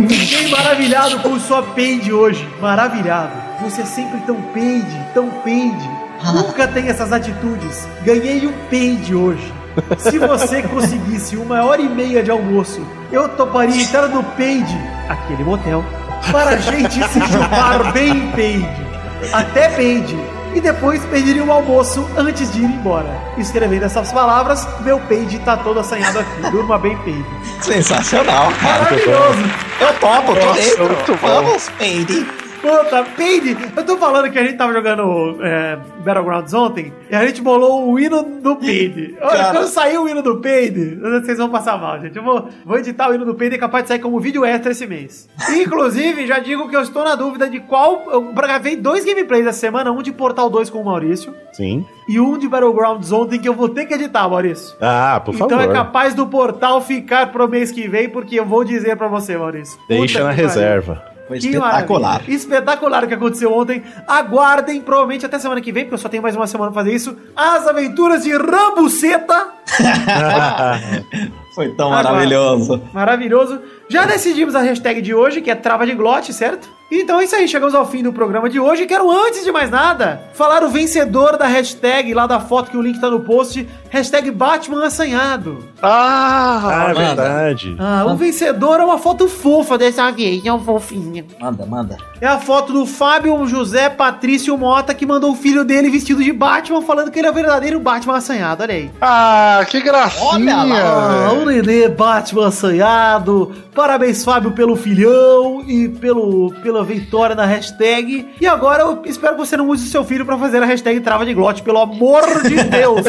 Fiquei maravilhado com sua peide hoje, maravilhado. Você é sempre tão peide, tão peide. Nunca tem essas atitudes. Ganhei um peide hoje. Se você conseguisse uma hora e meia de almoço, eu toparia entrar no peide, aquele motel, para a gente se chupar bem peide. Até peide. E depois pediria um almoço antes de ir embora. Escrevendo essas palavras, meu peide tá todo assanhado aqui. Durma bem, peide. Sensacional, cara. Maravilhoso. Eu topo, tô Nossa, dentro. muito bom. Vamos, Peide. Puta, Peide, eu tô falando que a gente tava jogando é, Battlegrounds ontem e a gente bolou o hino do Peide. Olha, Cara. quando sair o hino do Peide, vocês vão passar mal, gente. Eu vou, vou editar o hino do Peide e é capaz de sair como vídeo extra esse mês. Inclusive, já digo que eu estou na dúvida de qual. Eu gravei dois gameplays essa semana, um de Portal 2 com o Maurício sim. e um de Battlegrounds ontem que eu vou ter que editar, Maurício. Ah, por então favor. é capaz do portal ficar pro mês que vem, porque eu vou dizer pra você, Maurício. Deixa na pariu. Foi Que espetacular. maravilha. Espetacular o que aconteceu ontem. Aguardem, provavelmente até semana que vem, porque eu só tenho mais uma semana pra fazer isso. As aventuras de Rambuceta. Foi tão Agora. maravilhoso. Maravilhoso. Já decidimos a hashtag de hoje, que é trava de glote, certo? Então é isso aí, chegamos ao fim do programa de hoje. Quero, antes de mais nada, falar o vencedor da hashtag lá da foto que o link tá no post. Hashtag Batman assanhado. Ah, Ah, é verdade. Ah, o vencedor é uma foto fofa dessa vez, é um fofinho. Manda, manda. É a foto do Fábio José Patrício Mota, que mandou o filho dele vestido de Batman, falando que ele é o verdadeiro Batman assanhado. Olha aí. ah, que gracinha. Olha lá. Nenê Batman assanhado. Parabéns, Fábio, pelo filhão e pelo, pela vitória na hashtag. E agora eu espero que você não use o seu filho pra fazer a hashtag trava de glote, pelo amor de Deus.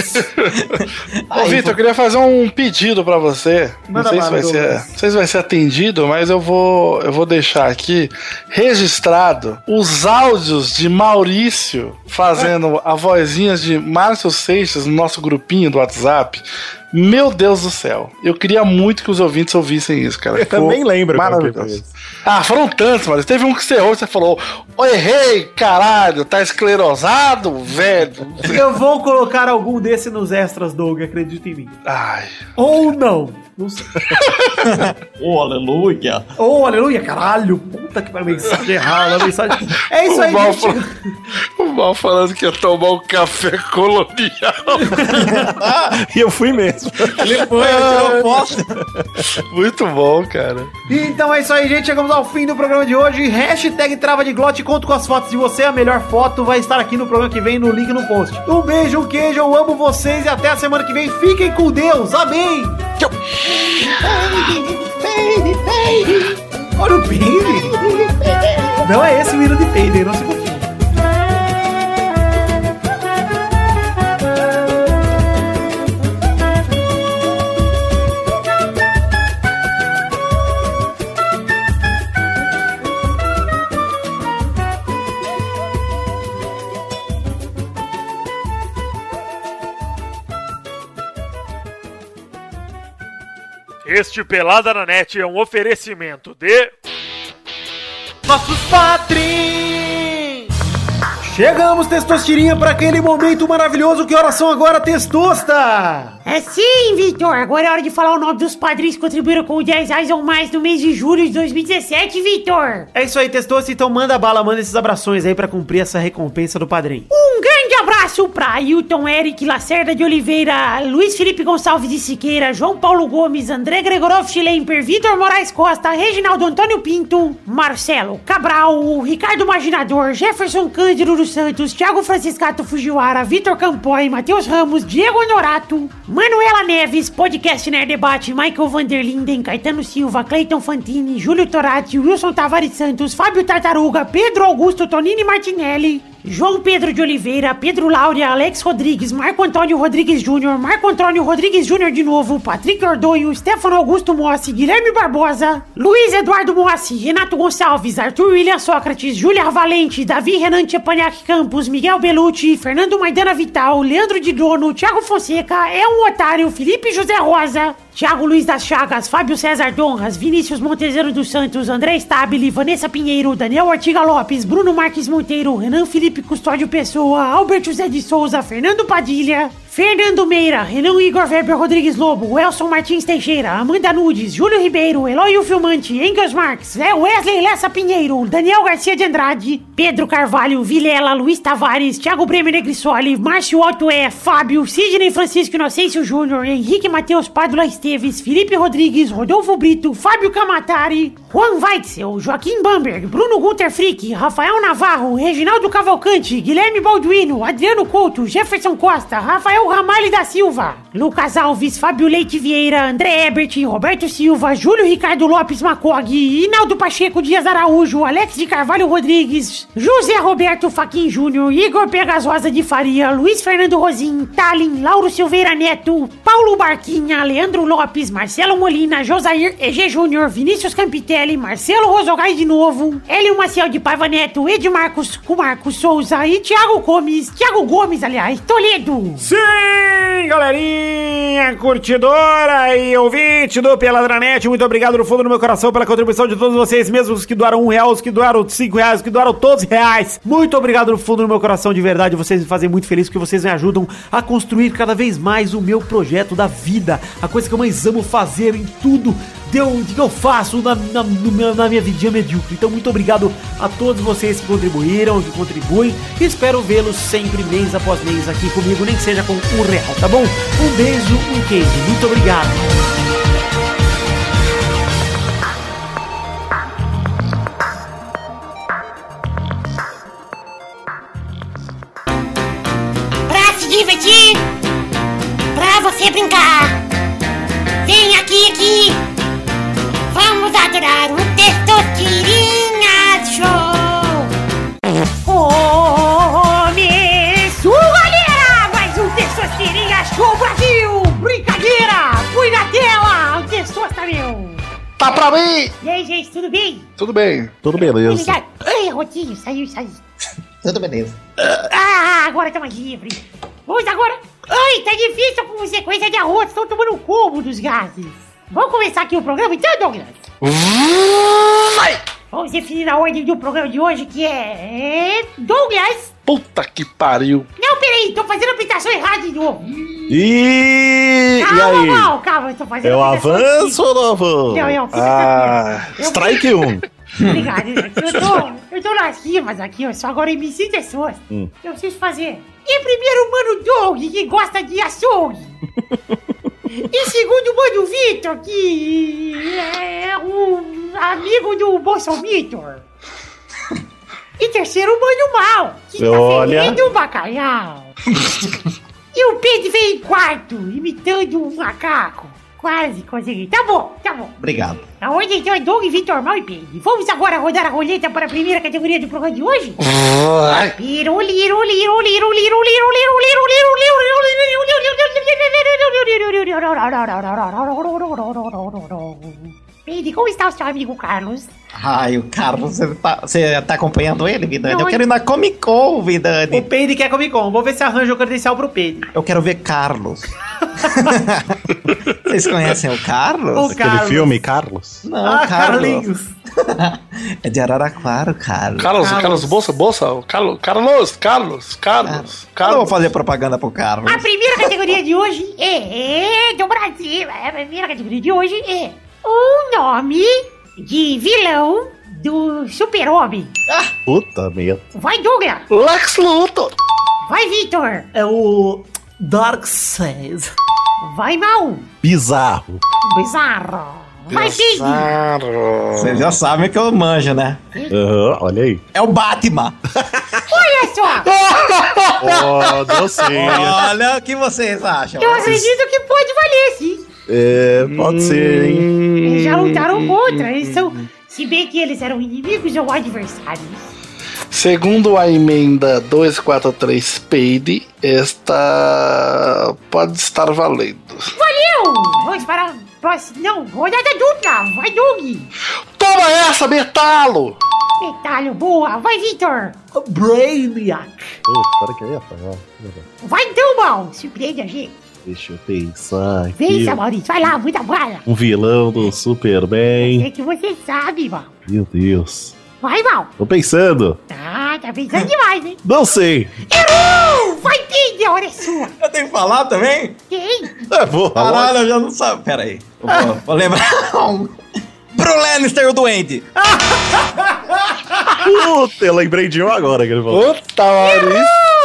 Ô, Vitor, eu queria fazer um pedido pra você. Não sei se vai ser, não sei se vai ser atendido, mas eu vou, eu vou deixar aqui registrado os áudios de Maurício fazendo a vozinha de Márcio Seixas no nosso grupinho do WhatsApp. Meu Deus do céu. Eu queria muito que os ouvintes ouvissem isso, cara. Eu também lembro Maravilhoso. Ah, foram tantos, mano. Teve um que você errou e você falou: Ô, errei, caralho, tá esclerosado, velho. eu vou colocar algum desse nos extras, Doug, acredita em mim. Ai. Ou não. Não sei. Oh, aleluia. Oh, aleluia, caralho. Puta que pariu, mensagem errada, mensagem. É isso aí, o, mal gente. fal- o mal falando que ia tomar um café colonial. E eu fui mesmo. Ele foi, tirou foto. Muito bom, cara. Então é isso aí, gente. Chegamos ao fim do programa de hoje. Hashtag trava de glote. Conto com as fotos de você. A melhor foto vai estar aqui no programa que vem, no link no post. Um beijo, um queijo. Eu amo vocês e até a semana que vem. Fiquem com Deus. Amém. Tchau. Olha o peide. Não é esse o hino de peide, não se confunda. Este Pelada na Net é um oferecimento de. nossos patrins! Chegamos, Testostirinha, para aquele momento maravilhoso. Que horas são agora, Testosta? É sim, Vitor. Agora é hora de falar o nome dos padrinhos que contribuíram com 10 reais ou mais no mês de julho de 2017, Vitor. É isso aí, Testosta. Então manda bala, manda esses abrações aí para cumprir essa recompensa do padrinho. Um grande abraço pra Ailton Eric Lacerda de Oliveira, Luiz Felipe Gonçalves de Siqueira, João Paulo Gomes, André Gregorov Schlemper, Vitor Moraes Costa, Reginaldo Antônio Pinto, Marcelo Cabral, Ricardo Maginador, Jefferson Cândido dos Santos, Thiago Franciscato Fujiwara, Vitor Campoy, Matheus Ramos, Diego Honorato, Manuela Neves, Podcast Nerd Debate, Michael Vanderlinden, Caetano Silva, Cleiton Fantini, Júlio Torati, Wilson Tavares Santos, Fábio Tartaruga, Pedro Augusto Tonini Martinelli, João Pedro de Oliveira, Pedro Laura, Alex Rodrigues, Marco Antônio Rodrigues Júnior, Marco Antônio Rodrigues Júnior de novo, Patrick Ordonho, Stefano Augusto Mossi, Guilherme Barbosa, Luiz Eduardo Mossi, Renato Gonçalves, Arthur William Sócrates, Júlia Valente, Davi Renan Tchepaniak Campos, Miguel Belucci, Fernando Maidana Vital, Leandro de Dono, Thiago Fonseca, É um Otário, Felipe José Rosa, Thiago Luiz das Chagas, Fábio César Donras, Vinícius Montezero dos Santos, André Stabile, Vanessa Pinheiro, Daniel Ortiga Lopes, Bruno Marques Monteiro, Renan Felipe Custódio Pessoa, Albert José de Souza, Fernando Padilha, Fernando Meira, Renan Igor Weber Rodrigues Lobo, Elson Martins Teixeira, Amanda Nudes, Júlio Ribeiro, Eloy Filmante, Engels Marques, Wesley Lessa Pinheiro, Daniel Garcia de Andrade, Pedro Carvalho, Vilela, Luiz Tavares, Thiago Bremer Negrissoli, Márcio Otto é, Fábio, Sidney Francisco Inocêncio Júnior, Henrique Matheus Padula Esteves, Felipe Rodrigues, Rodolfo Brito, Fábio Camatari, Juan Weitzel, Joaquim Bamberg, Bruno Gunter Frick, Rafael Navarro, Reginaldo Cavalcante, Guilherme Balduino, Adriano Couto, Jefferson Costa, Rafael Ramalho da Silva, Lucas Alves, Fábio Leite Vieira, André Ebert, Roberto Silva, Júlio Ricardo Lopes Macog, Inaldo Pacheco Dias Araújo, Alex de Carvalho Rodrigues, José Roberto Faquin Júnior, Igor Pegasosa de Faria, Luiz Fernando Rosim, Talin, Lauro Silveira Neto, Paulo Barquinha, Leandro Lopes, Marcelo Molina, Josair EG Júnior, Vinícius Campitelli, Marcelo Rosogai de novo, Hélio Maciel de Paiva Neto, Edmarcos Marcos Souza e Thiago Gomes, Thiago Gomes, aliás, Toledo. Sim, galerinha! Galerinha curtidora e ouvinte do Peladranet, muito obrigado no fundo do meu coração pela contribuição de todos vocês, mesmo os que doaram um real, os que doaram cinco reais, os que doaram todos reais. Muito obrigado no fundo do meu coração, de verdade, vocês me fazem muito feliz porque vocês me ajudam a construir cada vez mais o meu projeto da vida, a coisa que eu mais amo fazer em tudo deu, que eu faço na, na, na minha vidinha medíocre. Então, muito obrigado a todos vocês que contribuíram, que contribuem. Espero vê-los sempre, mês após mês, aqui comigo, nem que seja com um real, tá bom? Um beijo, um queijo. Muito obrigado. Tá pra mim! E aí, gente, tudo bem? Tudo bem. Tudo beleza. Ai, Rotinho, saiu, saiu. Tudo beleza. Ah, agora tá mais livre. Vamos agora. Ai, tá difícil com sequência de arroz. Estão tomando o combo dos gases. Vamos começar aqui o programa então, Douglas? Vai! Vamos definir a ordem do programa de hoje, que é... Douglas! Puta que pariu. Não, peraí, tô fazendo a aplicação errada de novo. E, e Calma, aí? mal, calma, eu tô fazendo É aplicação avanço ou não avanço? Não, eu fiz Ah, Eu- Strike 1. Obrigado, eu tô, eu tô nas rimas aqui, eu só agora me sinto pessoas. Hum. Eu preciso fazer. E primeiro o Mano Doug, que gosta de açougue. e segundo o Mano Vitor, que é um amigo do Bolsominion. E terceiro o Mano Mal, que tá Olha. fervendo o bacalhau. e o Pedro veio em quarto, imitando um macaco. Quase consegui. Tá bom, tá bom. Obrigado. A ordem então é Doug, Vitor, Mal e Pedro. Vamos agora rodar a roleta para a primeira categoria do programa de hoje? Pedro, como está o seu amigo Carlos? Ai, o Carlos, você tá, você tá acompanhando ele, Vidani? Não, Eu quero ir na Comic Con, O Vidani. Peide quer Comic Con. Vou ver se arranja o credencial pro Peide. Eu quero ver Carlos. Vocês conhecem o Carlos? O Aquele Carlos. filme, Carlos? Não, Ah, Carlos. Carlinhos. É de Araraquara, o Carlos. Carlos, Carlos. Carlos, Bolsa, Bolsa, o Carlos, Carlos, Carlos, Carlos, Eu vou Carlos. fazer propaganda pro Carlos. A primeira categoria de hoje é, é do Brasil. A primeira categoria de hoje é o nome de vilão do Super-Homem. Puta merda. Vai, Douglas. Lex Luthor. Vai, Vitor. É o Darkseid. Vai, Mal. Bizarro. Bizarro. Vai. Bizarro. Vocês já sabem que eu manjo, né? Aham, olha aí. É o Batman. Olha só. Oh, deu sim. Olha o que vocês acham. Eu acredito que pode valer, sim. É, pode ser, hein? Eles já lutaram contra. Eles são... Se bem que eles eram inimigos ou adversários. Segundo a emenda 243 Peide, esta pode estar valendo. Valeu! Vamos para a próxima... Não, rodada dupla. Vai, Doug. Toma essa, metalo! Detalhe boa. Vai, Vitor. Brainiac. Para que eu ia falar. Vai então, Mal. Surpreende a gente. Deixa eu pensar aqui. Pensa, Maurício. Vai lá, muita bala. Um vilão do Superman. É que você sabe, Mal. Meu Deus. Vai, Mal. Tô pensando. Ah, tá pensando demais, hein? Não sei. Errou! Vai, Pedro. A hora é sua. Eu tenho que falar também? Quem? É, vou falar. Caralho, eu já não sabia. Pera aí. Vou, vou lembrar. Bro Lannister, o Duende. Puta, eu lembrei de um agora que ele falou. Puta, Maurício.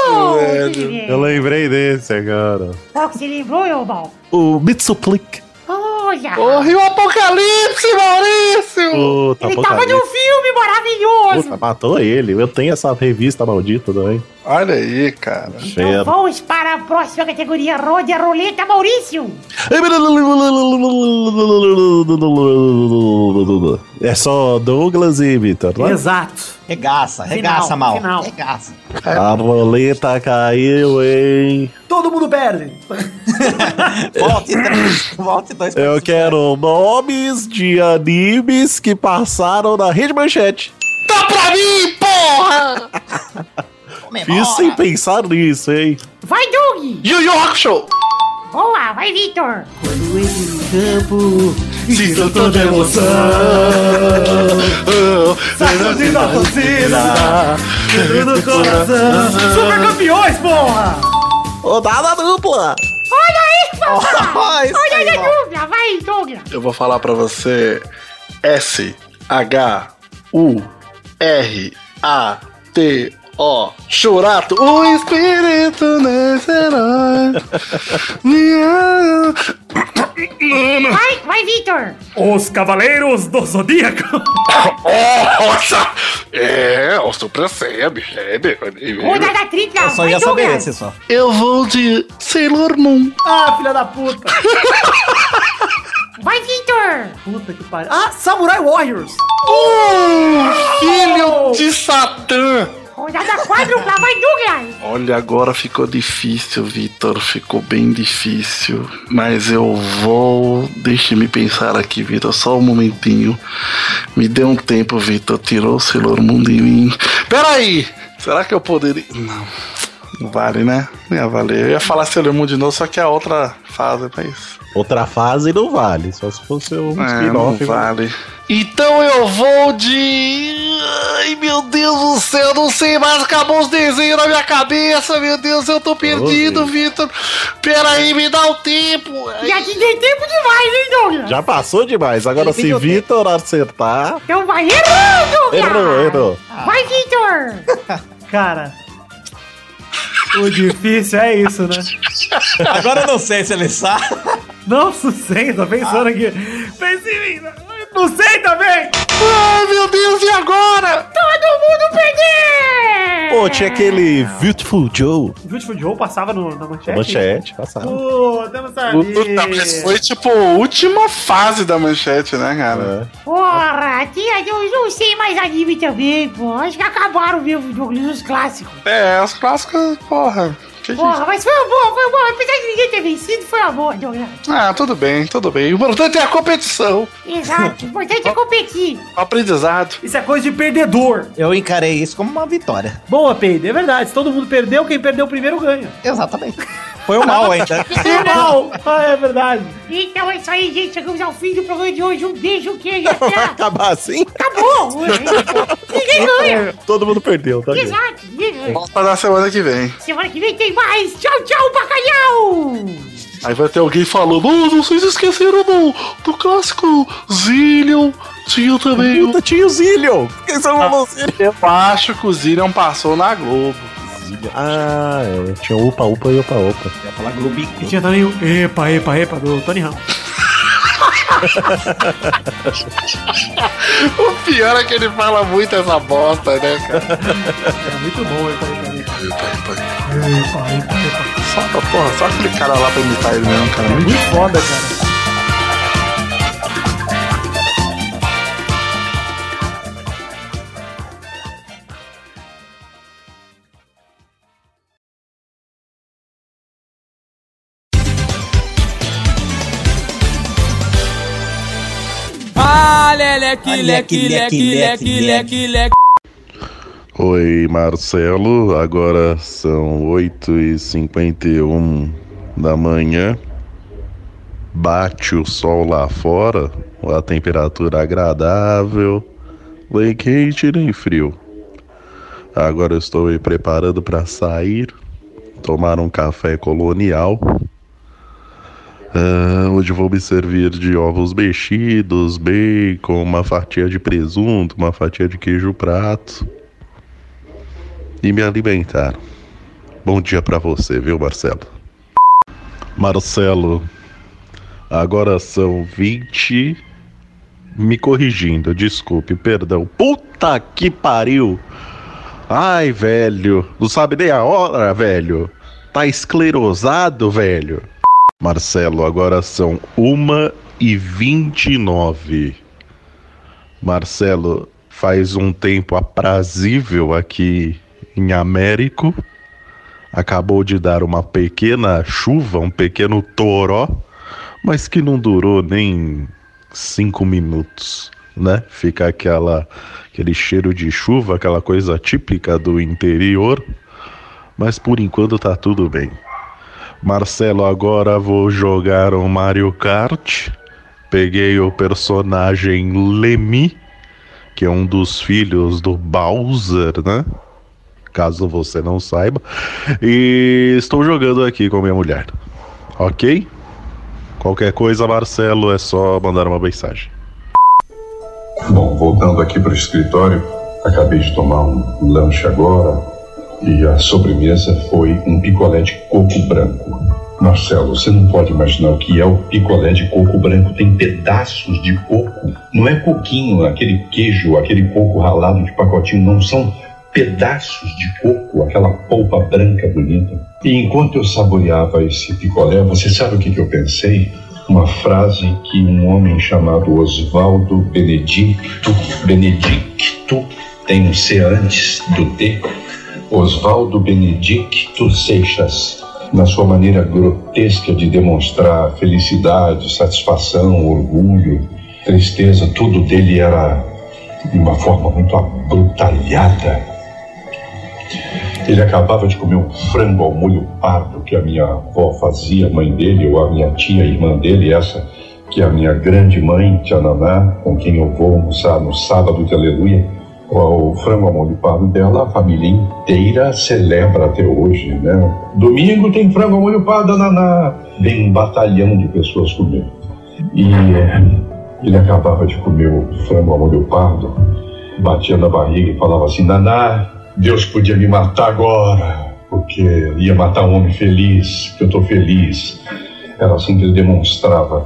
Eu lembrei desse agora. Qual que você lembrou, meu Mal? O Mitsuplik. Olha! Porra, e o Apocalipse, Maurício! Puta, Ele tava apocalipse. num filme maravilhoso! Puta, matou ele. Eu tenho essa revista maldita também. Olha aí, cara. Então vamos para a próxima categoria. Rode a roleta, Maurício! É só Douglas e Vitor, né? Exato. Regaça, Final, regaça, mal. final. Regaça. A roleta caiu, hein? Todo mundo perde. Volte três. Volte dois. Eu quero nomes de animes que passaram na Rede Manchete. Tá pra mim, porra! Fiz sem pensar nisso, hein? Vai, Doug! Yu Yu Hakusho! Boa, vai, Vitor. Quando entro no campo, Sinto toda emoção. sacudindo a torcida, dentro do coração. Super campeões, porra! Rodada dupla! Olha aí, papai. Olha aí. Douglas. Vai, Douglas. Eu vou falar pra você S H U R A T O Churato, o espírito nascerá. Vai, vai, Vitor. Os Cavaleiros do Zodíaco. Nossa! É, o bicho. É, meu. Rodada tripla. Eu só ia saber Douglas. esse só. Eu vou de Sailor Moon. Ah, filha da puta. Vai, Vitor. Puta que pariu. Ah, Samurai Warriors. Oh, filho de Satã! Rodada quádrupla. Vai, Douglas. Olha, agora ficou difícil, Vitor. Ficou bem difícil. Mas eu vou. Deixe-me pensar aqui, Vitor. Só um momentinho. Me dê um tempo, Vitor. Tirou o Sailor Moon de mim. Peraí! Será que eu poderia. Não. Não vale, né? Ia valer. Eu ia falar Sailor Moon de novo, só que é a outra fase pra isso. Outra fase não vale, só se fosse um É, não spin-off. vale. Então eu vou de. Ai meu Deus do céu, não sei mais, acabou os desenhos na minha cabeça, meu Deus, eu tô perdido. Vitor. Pera aí, me dá o tempo. Ai, Já te dei tempo demais, hein, Douglas? Já passou demais. Agora, Ele se Vitor acertar. Então vai, errou, Douglas. Errou, errou. Vai, Vitor. Cara. O difícil é isso, né? Agora eu não sei se ele sabe. Não sei, tô pensando aqui. Pense em mim. Não sei também. Ai meu Deus, e agora? Todo mundo perder. Pô, tinha aquele Beautiful Joe. Beautiful Joe passava no, na manchete? Manchete, passava. Não Puta, mas foi tipo a última fase da manchete, né, cara? É. Porra, tinha, eu não sei mais anime também, pô. Acho que acabaram mesmo os clássicos. É, os clássicos, porra. Que Porra, mas foi uma boa, foi uma boa. Apesar de ninguém ter vencido, foi uma boa, Douglas. Ah, tudo bem, tudo bem. O importante é a competição, Exato, o importante é competir. aprendizado. Isso é coisa de perdedor. Eu encarei isso como uma vitória. Boa, Peide, é verdade. Se todo mundo perdeu, quem perdeu primeiro ganha. Exatamente. Foi o mal ainda. Não! ah, é verdade. Então é isso aí, gente. Chegamos ao fim do programa de hoje. Um beijo, queijo. Até. Acabar assim, Acabou! Ninguém ganha. todo mundo perdeu, tá? Exato, ninguém ganha. Volta na semana que vem. Semana que vem tem mais. Tchau, tchau, bacalhau! Aí vai ter alguém falando, oh, vocês esqueceram do, do clássico Zillion. Tinha também o... Puta, tinha o Zillion. Por que você não? Eu acho que o Zillion passou na Globo. Ah, é. Tinha o Upa Upa e Upa Upa. Ia falar Globo E tinha também o Epa, Epa, Epa do Tony Ramos. O pior é que ele fala muito essa bosta, né, cara? É muito bom, Epa, Epa, Epa. Só, porra, só aquele cara lá pra imitar ele mesmo, cara. Muito Muito foda, cara. Leque, leque, leque, leque, leque, leque. Oi, Marcelo. Agora são 8h51 da manhã. Bate o sol lá fora, a temperatura agradável, nem quente nem frio. Agora eu estou me preparando para sair, tomar um café colonial, ah, onde vou me servir de ovos mexidos, bacon, uma fatia de presunto, uma fatia de queijo prato e me alimentar. Bom dia pra você, viu, Marcelo? Marcelo, agora são 20. Me corrigindo, desculpe, perdão. Puta que pariu! Ai, velho, não sabe nem a hora, velho. Tá esclerosado, velho. Marcelo, agora são 1 e 29. Marcelo, faz um tempo aprazível aqui em Américo. Acabou de dar uma pequena chuva, um pequeno toró, mas que não durou nem cinco minutos, né? Fica aquela, aquele cheiro de chuva, aquela coisa típica do interior, mas por enquanto tá tudo bem. Marcelo, agora vou jogar um Mario Kart. Peguei o personagem Lemmy, que é um dos filhos do Bowser, né? Caso você não saiba. E estou jogando aqui com minha mulher. Ok? Qualquer coisa, Marcelo, é só mandar uma mensagem. Bom, voltando aqui para o escritório, acabei de tomar um lanche agora e a sobremesa foi um picolé de coco branco. Marcelo, você não pode imaginar o que é o picolé de coco branco. Tem pedaços de coco. Não é coquinho, aquele queijo, aquele coco ralado de pacotinho. Não são pedaços de coco, aquela polpa branca bonita. E enquanto eu saboreava esse picolé, você sabe o que, que eu pensei? Uma frase que um homem chamado Oswaldo Benedicto, Benedicto, tem um C antes do T, Oswaldo Benedicto Seixas, na sua maneira grotesca de demonstrar felicidade, satisfação, orgulho, tristeza, tudo dele era de uma forma muito abrutalhada. Ele acabava de comer um frango ao molho pardo que a minha avó fazia, mãe dele, ou a minha tia, irmã dele, essa que é a minha grande mãe, Tia Naná, com quem eu vou almoçar no sábado de aleluia. O frango ao molho pardo dela, a família inteira celebra até hoje, né? Domingo tem frango ao molho pardo da Naná. Vem um batalhão de pessoas comer. E ele acabava de comer o frango ao molho pardo, batia na barriga e falava assim: Naná, Deus podia me matar agora, porque ia matar um homem feliz, que eu estou feliz. Era assim que ele demonstrava,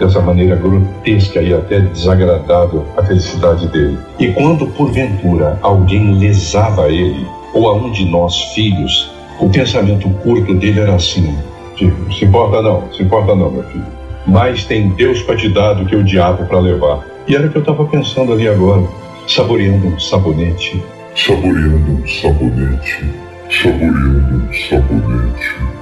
dessa maneira grotesca e até desagradável, a felicidade dele. E quando, porventura, alguém lesava ele, ou a um de nós filhos, o pensamento curto dele era assim: tipo, se importa não, se importa não, meu filho. Mais tem Deus para te dar do que o diabo para levar. E era o que eu estava pensando ali agora, saboreando um sabonete saboreando um sabonete, saboreando um sabonete.